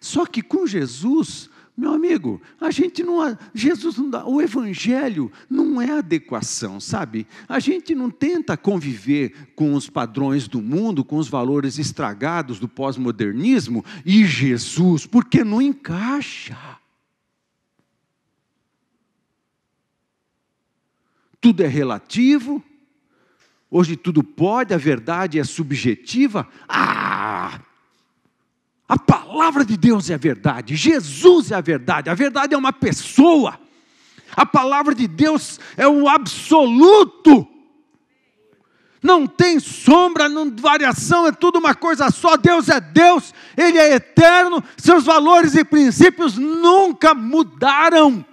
Só que com Jesus, meu amigo, a gente não. Jesus não dá. O Evangelho não é adequação, sabe? A gente não tenta conviver com os padrões do mundo, com os valores estragados do pós-modernismo e Jesus, porque não encaixa. Tudo é relativo, hoje tudo pode, a verdade é subjetiva. Ah! A palavra de Deus é a verdade, Jesus é a verdade, a verdade é uma pessoa, a palavra de Deus é o absoluto, não tem sombra, não variação, é tudo uma coisa só. Deus é Deus, Ele é eterno, seus valores e princípios nunca mudaram.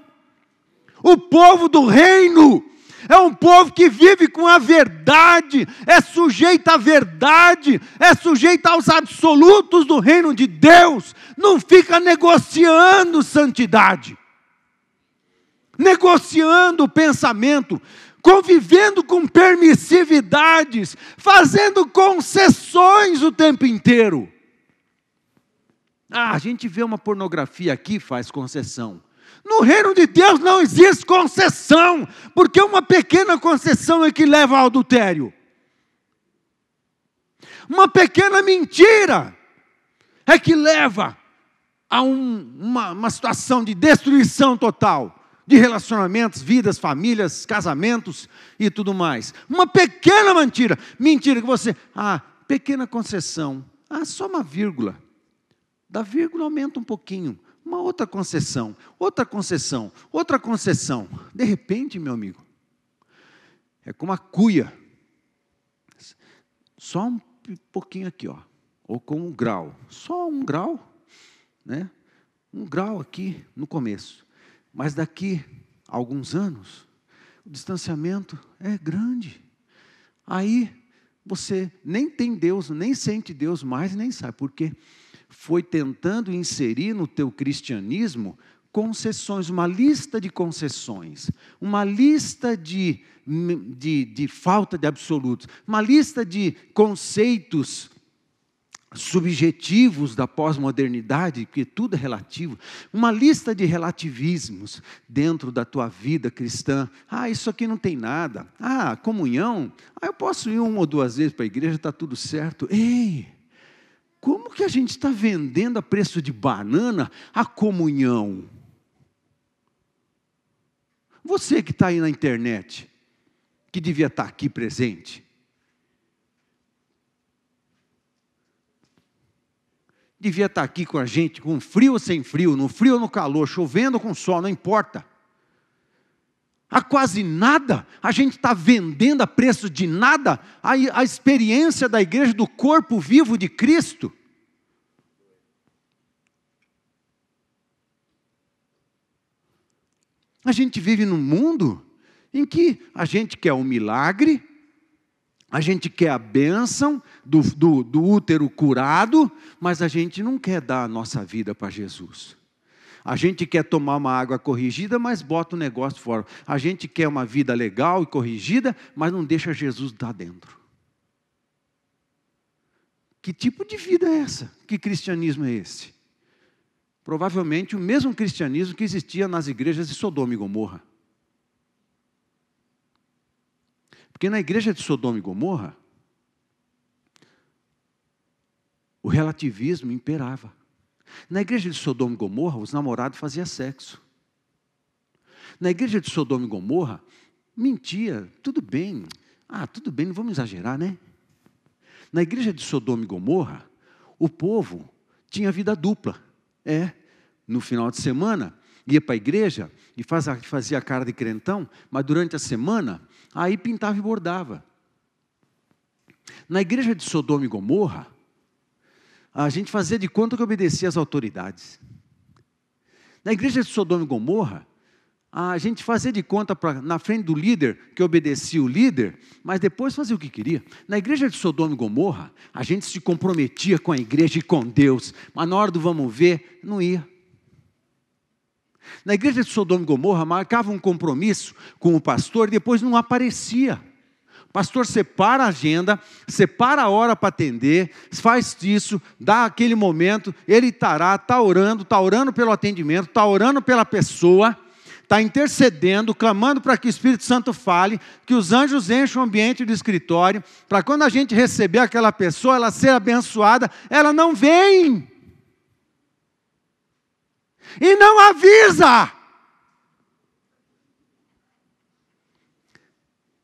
O povo do reino é um povo que vive com a verdade, é sujeito à verdade, é sujeito aos absolutos do reino de Deus, não fica negociando santidade, negociando o pensamento, convivendo com permissividades, fazendo concessões o tempo inteiro. Ah, a gente vê uma pornografia aqui, faz concessão. No reino de Deus não existe concessão, porque uma pequena concessão é que leva ao adultério. Uma pequena mentira é que leva a um, uma, uma situação de destruição total de relacionamentos, vidas, famílias, casamentos e tudo mais. Uma pequena mentira, mentira que você, ah, pequena concessão, ah, só uma vírgula. Da vírgula aumenta um pouquinho uma outra concessão, outra concessão, outra concessão. De repente, meu amigo, é como a cuia. Só um pouquinho aqui, ó. Ou com um grau. Só um grau, né? Um grau aqui no começo. Mas daqui a alguns anos, o distanciamento é grande. Aí você nem tem Deus, nem sente Deus mais, nem sabe por quê foi tentando inserir no teu cristianismo concessões, uma lista de concessões, uma lista de, de, de falta de absolutos, uma lista de conceitos subjetivos da pós-modernidade, que tudo é relativo, uma lista de relativismos dentro da tua vida cristã. Ah, isso aqui não tem nada. Ah, comunhão. Ah, eu posso ir uma ou duas vezes para a igreja, está tudo certo. Ei! Como que a gente está vendendo a preço de banana a comunhão? Você que está aí na internet, que devia estar tá aqui presente, devia estar aqui com a gente, com frio ou sem frio, no frio ou no calor, chovendo ou com sol, não importa. Há quase nada, a gente está vendendo a preço de nada a, a experiência da igreja do corpo vivo de Cristo. A gente vive num mundo em que a gente quer um milagre, a gente quer a bênção do, do, do útero curado, mas a gente não quer dar a nossa vida para Jesus. A gente quer tomar uma água corrigida, mas bota o negócio fora. A gente quer uma vida legal e corrigida, mas não deixa Jesus dar dentro. Que tipo de vida é essa? Que cristianismo é esse? Provavelmente o mesmo cristianismo que existia nas igrejas de Sodoma e Gomorra. Porque na igreja de Sodoma e Gomorra, o relativismo imperava. Na igreja de Sodoma e Gomorra, os namorados faziam sexo. Na igreja de Sodoma e Gomorra, mentia, tudo bem. Ah, tudo bem, não vamos exagerar, né? Na igreja de Sodoma e Gomorra, o povo tinha vida dupla. É, no final de semana, ia para a igreja e fazia a cara de crentão, mas durante a semana, aí pintava e bordava. Na igreja de Sodoma e Gomorra, a gente fazia de conta que obedecia às autoridades. Na igreja de Sodoma e Gomorra, a gente fazia de conta pra, na frente do líder que obedecia o líder, mas depois fazia o que queria. Na igreja de Sodoma e Gomorra, a gente se comprometia com a igreja e com Deus, mas na hora do vamos ver, não ia. Na igreja de Sodoma e Gomorra, marcava um compromisso com o pastor e depois não aparecia. Pastor separa a agenda, separa a hora para atender, faz isso, dá aquele momento, ele estará, está orando, está orando pelo atendimento, está orando pela pessoa, está intercedendo, clamando para que o Espírito Santo fale, que os anjos enchem o ambiente do escritório, para quando a gente receber aquela pessoa, ela ser abençoada, ela não vem e não avisa.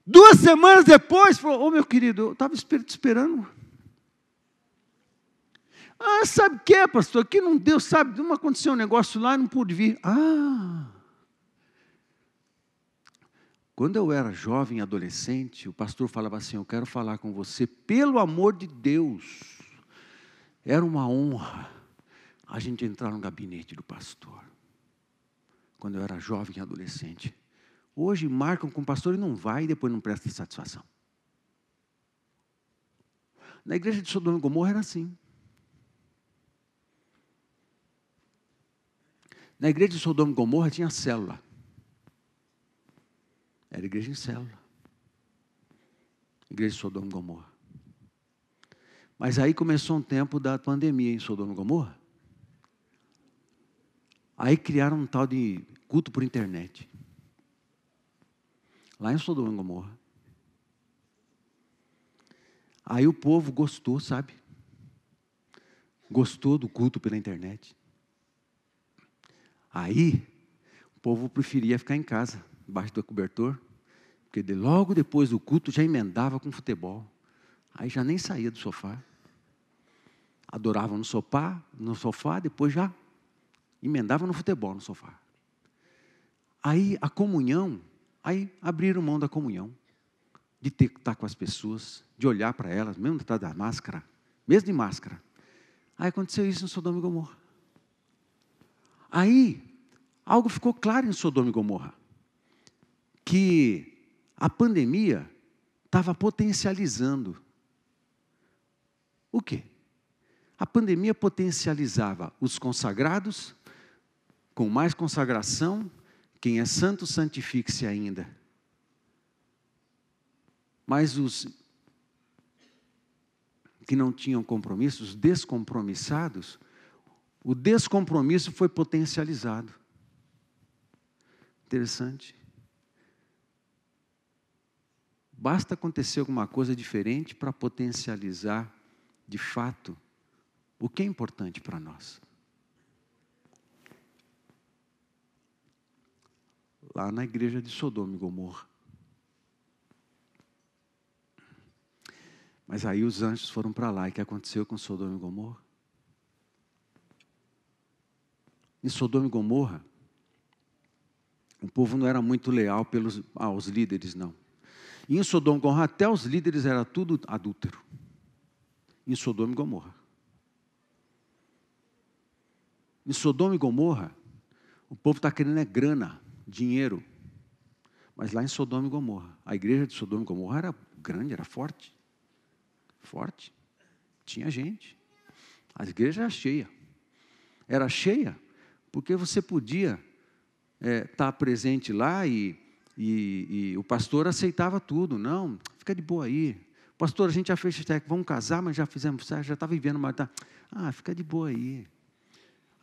Duas semanas depois, falou: Ô oh, meu querido, eu estava esperando. Ah, sabe o que é, pastor? Aqui não deu, sabe? Não aconteceu um negócio lá e não pude vir. Ah. Quando eu era jovem, adolescente, o pastor falava assim: Eu quero falar com você, pelo amor de Deus. Era uma honra a gente entrar no gabinete do pastor. Quando eu era jovem e adolescente. Hoje marcam com o pastor e não vai e depois não presta satisfação. Na igreja de Sodoma e Gomorra era assim. Na igreja de Sodoma e Gomorra tinha célula. Era igreja em célula. Igreja de Sodoma e Gomorra. Mas aí começou um tempo da pandemia em Sodoma e Gomorra. Aí criaram um tal de culto por internet. Lá em Sodoma e Gomorra. Aí o povo gostou, sabe? Gostou do culto pela internet. Aí o povo preferia ficar em casa, debaixo do cobertor, porque de, logo depois do culto já emendava com futebol. Aí já nem saía do sofá. Adoravam no sofá, no sofá, depois já emendava no futebol, no sofá. Aí a comunhão, aí abriram mão da comunhão, de ter que estar com as pessoas, de olhar para elas, mesmo estar da máscara, mesmo de máscara. Aí aconteceu isso em Sodoma e Gomorra. Aí, algo ficou claro em Sodoma e Gomorra, que a pandemia estava potencializando o quê? A pandemia potencializava os consagrados com mais consagração, quem é santo, santifique-se ainda. Mas os que não tinham compromisso, os descompromissados, o descompromisso foi potencializado. Interessante. Basta acontecer alguma coisa diferente para potencializar, de fato, o que é importante para nós. Lá na igreja de Sodoma e Gomorra. Mas aí os anjos foram para lá. E o que aconteceu com Sodoma e Gomorra? Em Sodoma e Gomorra, o povo não era muito leal pelos, aos líderes, não. E em Sodoma e Gomorra, até os líderes era tudo adúltero. Em Sodoma e Gomorra. Em Sodoma e Gomorra, o povo está querendo é grana dinheiro. Mas lá em Sodoma e Gomorra, a igreja de Sodoma e Gomorra era grande, era forte. Forte. Tinha gente. A igreja era cheia. Era cheia porque você podia estar é, tá presente lá e, e, e, o pastor aceitava tudo. Não, fica de boa aí. Pastor, a gente já fez cheque, vamos casar, mas já fizemos, já está vivendo, mas tá. Ah, fica de boa aí.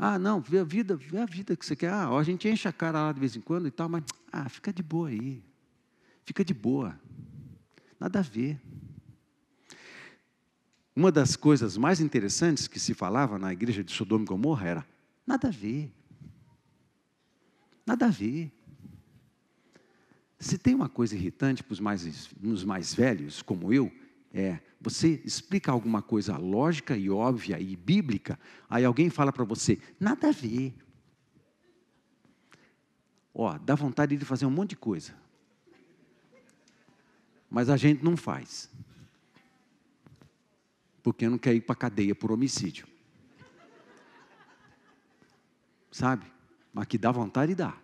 Ah, não, vê a vida, vê a vida que você quer. Ah, a gente enche a cara lá de vez em quando e tal, mas ah, fica de boa aí. Fica de boa. Nada a ver. Uma das coisas mais interessantes que se falava na igreja de Sodoma e Gomorra era: nada a ver. Nada a ver. Se tem uma coisa irritante para os mais, mais velhos, como eu, é, você explica alguma coisa lógica e óbvia e bíblica, aí alguém fala para você, nada a ver. Ó, dá vontade de fazer um monte de coisa. Mas a gente não faz. Porque não quer ir para a cadeia por homicídio. Sabe? Mas que dá vontade, dá.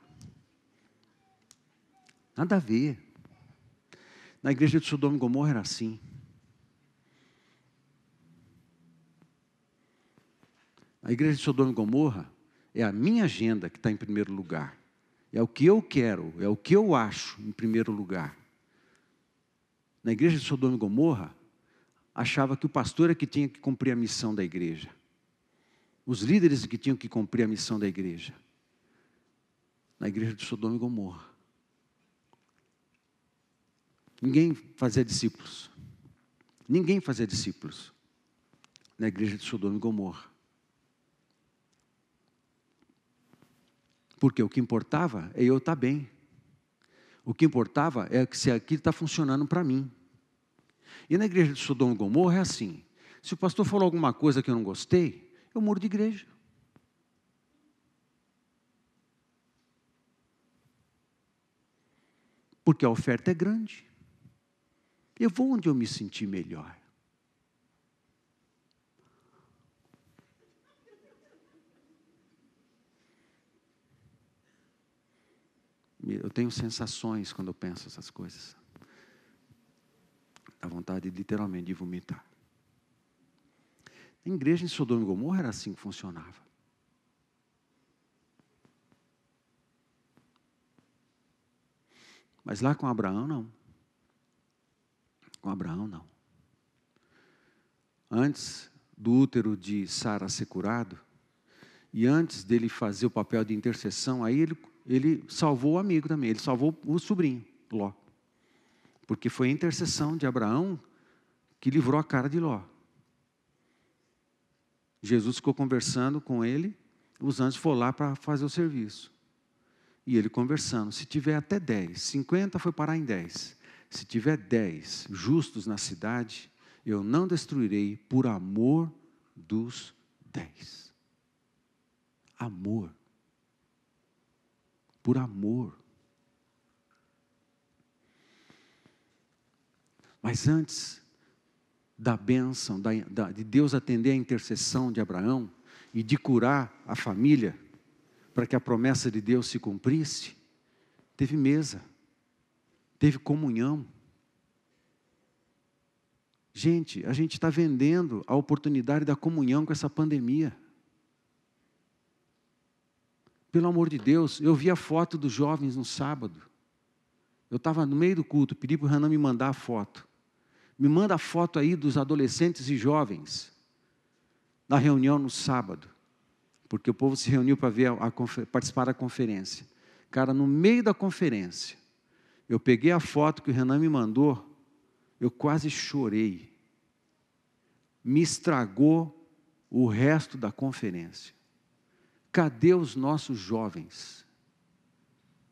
Nada a ver. Na igreja de Sodoma e Gomorra era assim. A igreja de Sodoma e Gomorra é a minha agenda que está em primeiro lugar. É o que eu quero, é o que eu acho em primeiro lugar. Na igreja de Sodoma e Gomorra, achava que o pastor é que tinha que cumprir a missão da igreja. Os líderes é que tinham que cumprir a missão da igreja. Na igreja de Sodoma e Gomorra. Ninguém fazia discípulos. Ninguém fazia discípulos na igreja de Sodoma e Gomorra. Porque o que importava é eu estar bem. O que importava é se aquilo está funcionando para mim. E na igreja de Sodoma e Gomorra é assim: se o pastor falou alguma coisa que eu não gostei, eu muro de igreja. Porque a oferta é grande. Eu vou onde eu me sentir melhor. Eu tenho sensações quando eu penso essas coisas. Dá vontade, literalmente, de vomitar. A igreja em Sodoma e Gomorra era assim que funcionava. Mas lá com Abraão, não. Com Abraão, não. Antes do útero de Sara ser curado, e antes dele fazer o papel de intercessão, aí ele ele salvou o amigo também, ele salvou o sobrinho, Ló. Porque foi a intercessão de Abraão que livrou a cara de Ló. Jesus ficou conversando com ele, os anjos foram lá para fazer o serviço. E ele conversando, se tiver até 10, 50 foi parar em 10. Se tiver 10 justos na cidade, eu não destruirei por amor dos 10. Amor por amor. Mas antes da bênção, da, da, de Deus atender a intercessão de Abraão e de curar a família, para que a promessa de Deus se cumprisse, teve mesa, teve comunhão. Gente, a gente está vendendo a oportunidade da comunhão com essa pandemia. Pelo amor de Deus, eu vi a foto dos jovens no sábado. Eu estava no meio do culto, pedi para o Renan me mandar a foto. Me manda a foto aí dos adolescentes e jovens na reunião no sábado. Porque o povo se reuniu para ver a, a, participar da conferência. Cara, no meio da conferência, eu peguei a foto que o Renan me mandou, eu quase chorei. Me estragou o resto da conferência. Cadê os nossos jovens?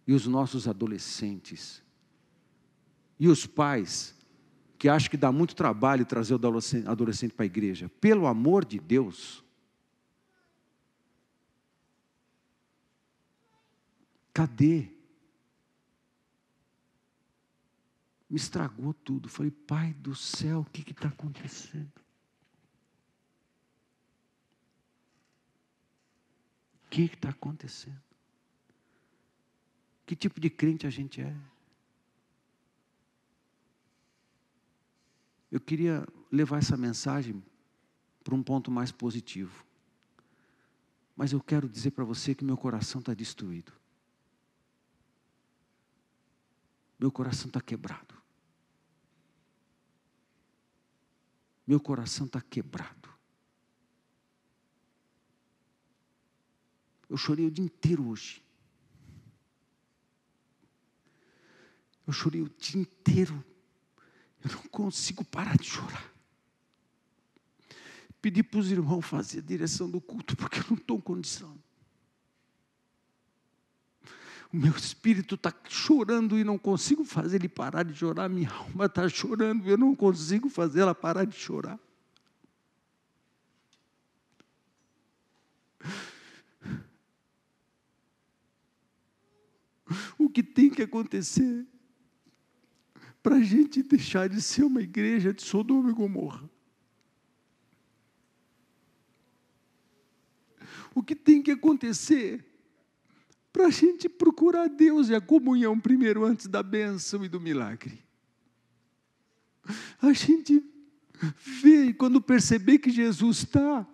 E os nossos adolescentes? E os pais que acham que dá muito trabalho trazer o adolescente para a igreja? Pelo amor de Deus. Cadê? Me estragou tudo. Falei, Pai do céu, o que está acontecendo? Que está acontecendo? Que tipo de crente a gente é? Eu queria levar essa mensagem para um ponto mais positivo. Mas eu quero dizer para você que meu coração está destruído. Meu coração está quebrado. Meu coração está quebrado. Eu chorei o dia inteiro hoje. Eu chorei o dia inteiro. Eu não consigo parar de chorar. Pedi para os irmãos fazer a direção do culto, porque eu não estou em condição. O meu espírito está chorando e não consigo fazer ele parar de chorar. Minha alma está chorando e eu não consigo fazer ela parar de chorar. O que tem que acontecer para a gente deixar de ser uma igreja de Sodoma e Gomorra? O que tem que acontecer para a gente procurar Deus e a comunhão primeiro, antes da bênção e do milagre? A gente vê e quando perceber que Jesus está,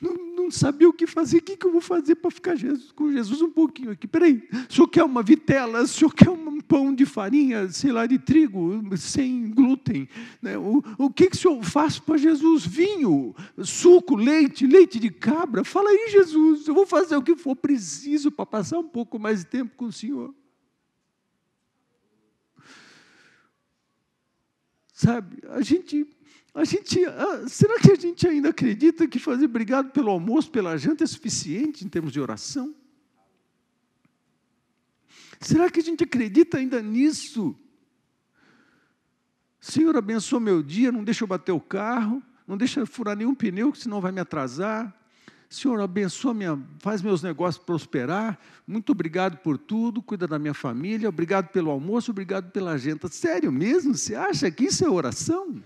não, não sabia o que fazer, o que, que eu vou fazer para ficar Jesus, com Jesus um pouquinho aqui? Peraí, o senhor quer uma vitela, o senhor quer um pão de farinha, sei lá, de trigo, sem glúten? Né? O, o que, que o senhor faz para Jesus? Vinho, suco, leite, leite de cabra? Fala aí, Jesus, eu vou fazer o que for preciso para passar um pouco mais de tempo com o senhor. Sabe, a gente a gente, ah, será que a gente ainda acredita que fazer obrigado pelo almoço, pela janta é suficiente em termos de oração? Será que a gente acredita ainda nisso? Senhor, abençoa meu dia, não deixa eu bater o carro, não deixa eu furar nenhum pneu, senão vai me atrasar. Senhor, abençoa minha, faz meus negócios prosperar. Muito obrigado por tudo, cuida da minha família, obrigado pelo almoço, obrigado pela janta. Sério mesmo? Você acha que isso é oração?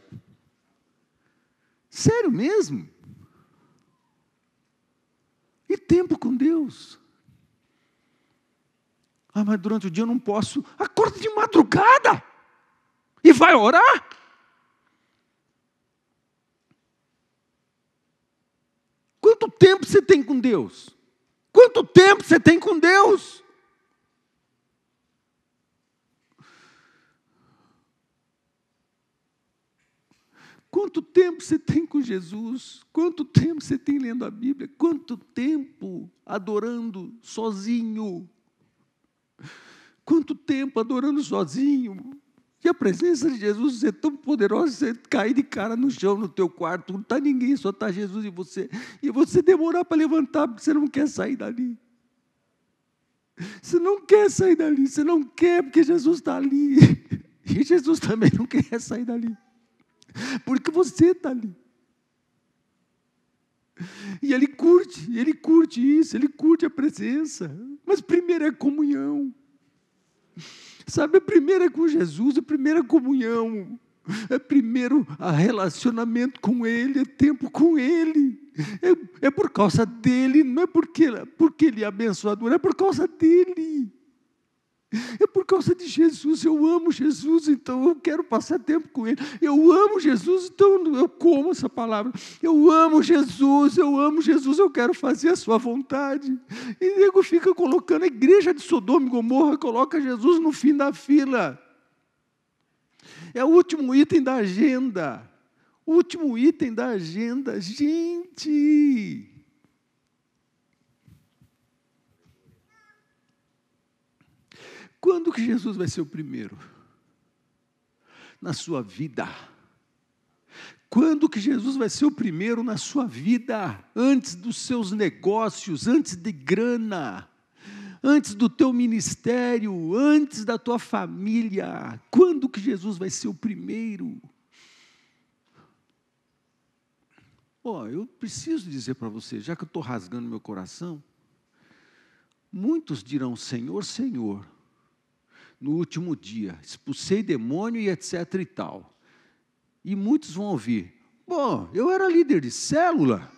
Sério mesmo? E tempo com Deus? Ah, mas durante o dia eu não posso. Acorda de madrugada e vai orar. Quanto tempo você tem com Deus? Quanto tempo você tem com Deus? Quanto tempo você tem com Jesus? Quanto tempo você tem lendo a Bíblia? Quanto tempo adorando sozinho? Quanto tempo adorando sozinho? E a presença de Jesus é tão poderosa, você cair de cara no chão no teu quarto, não está ninguém, só está Jesus e você. E você demorar para levantar, porque você não quer sair dali. Você não quer sair dali, você não quer, porque Jesus está ali. <laughs> E Jesus também não quer sair dali. Porque você está ali. E ele curte, ele curte isso, ele curte a presença. Mas primeiro é comunhão. Sabe, a primeira é com Jesus, a primeira é comunhão. É primeiro a relacionamento com Ele, é tempo com Ele. É, é por causa dele, não é porque, porque Ele é abençoador, é por causa dele. É por causa de Jesus, eu amo Jesus, então eu quero passar tempo com Ele. Eu amo Jesus, então eu como essa palavra. Eu amo Jesus, eu amo Jesus, eu quero fazer a Sua vontade. E nego fica colocando a igreja de Sodoma e Gomorra, coloca Jesus no fim da fila. É o último item da agenda. O último item da agenda. Gente, Quando que Jesus vai ser o primeiro? Na sua vida. Quando que Jesus vai ser o primeiro na sua vida? Antes dos seus negócios, antes de grana, antes do teu ministério, antes da tua família. Quando que Jesus vai ser o primeiro? Ó, oh, eu preciso dizer para você, já que eu estou rasgando meu coração, muitos dirão Senhor, Senhor, no último dia, expulsei demônio e etc e tal. E muitos vão ouvir: bom, eu era líder de célula,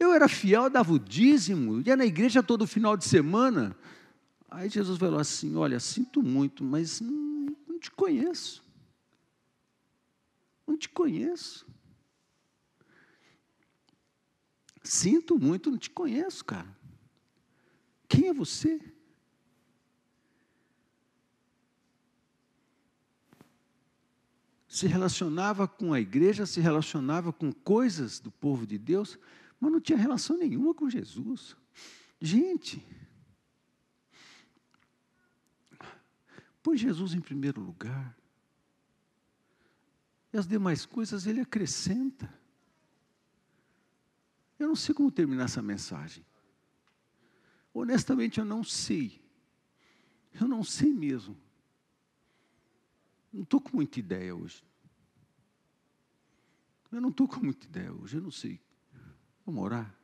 eu era fiel, dava o dízimo, ia na igreja todo final de semana. Aí Jesus falou assim: Olha, sinto muito, mas não, não te conheço. Não te conheço. Sinto muito, não te conheço, cara. Quem é você? Se relacionava com a igreja, se relacionava com coisas do povo de Deus, mas não tinha relação nenhuma com Jesus. Gente, põe Jesus em primeiro lugar. E as demais coisas ele acrescenta. Eu não sei como terminar essa mensagem. Honestamente, eu não sei. Eu não sei mesmo. Não estou com muita ideia hoje. Eu não estou com muita ideia hoje, eu não sei. Vamos orar?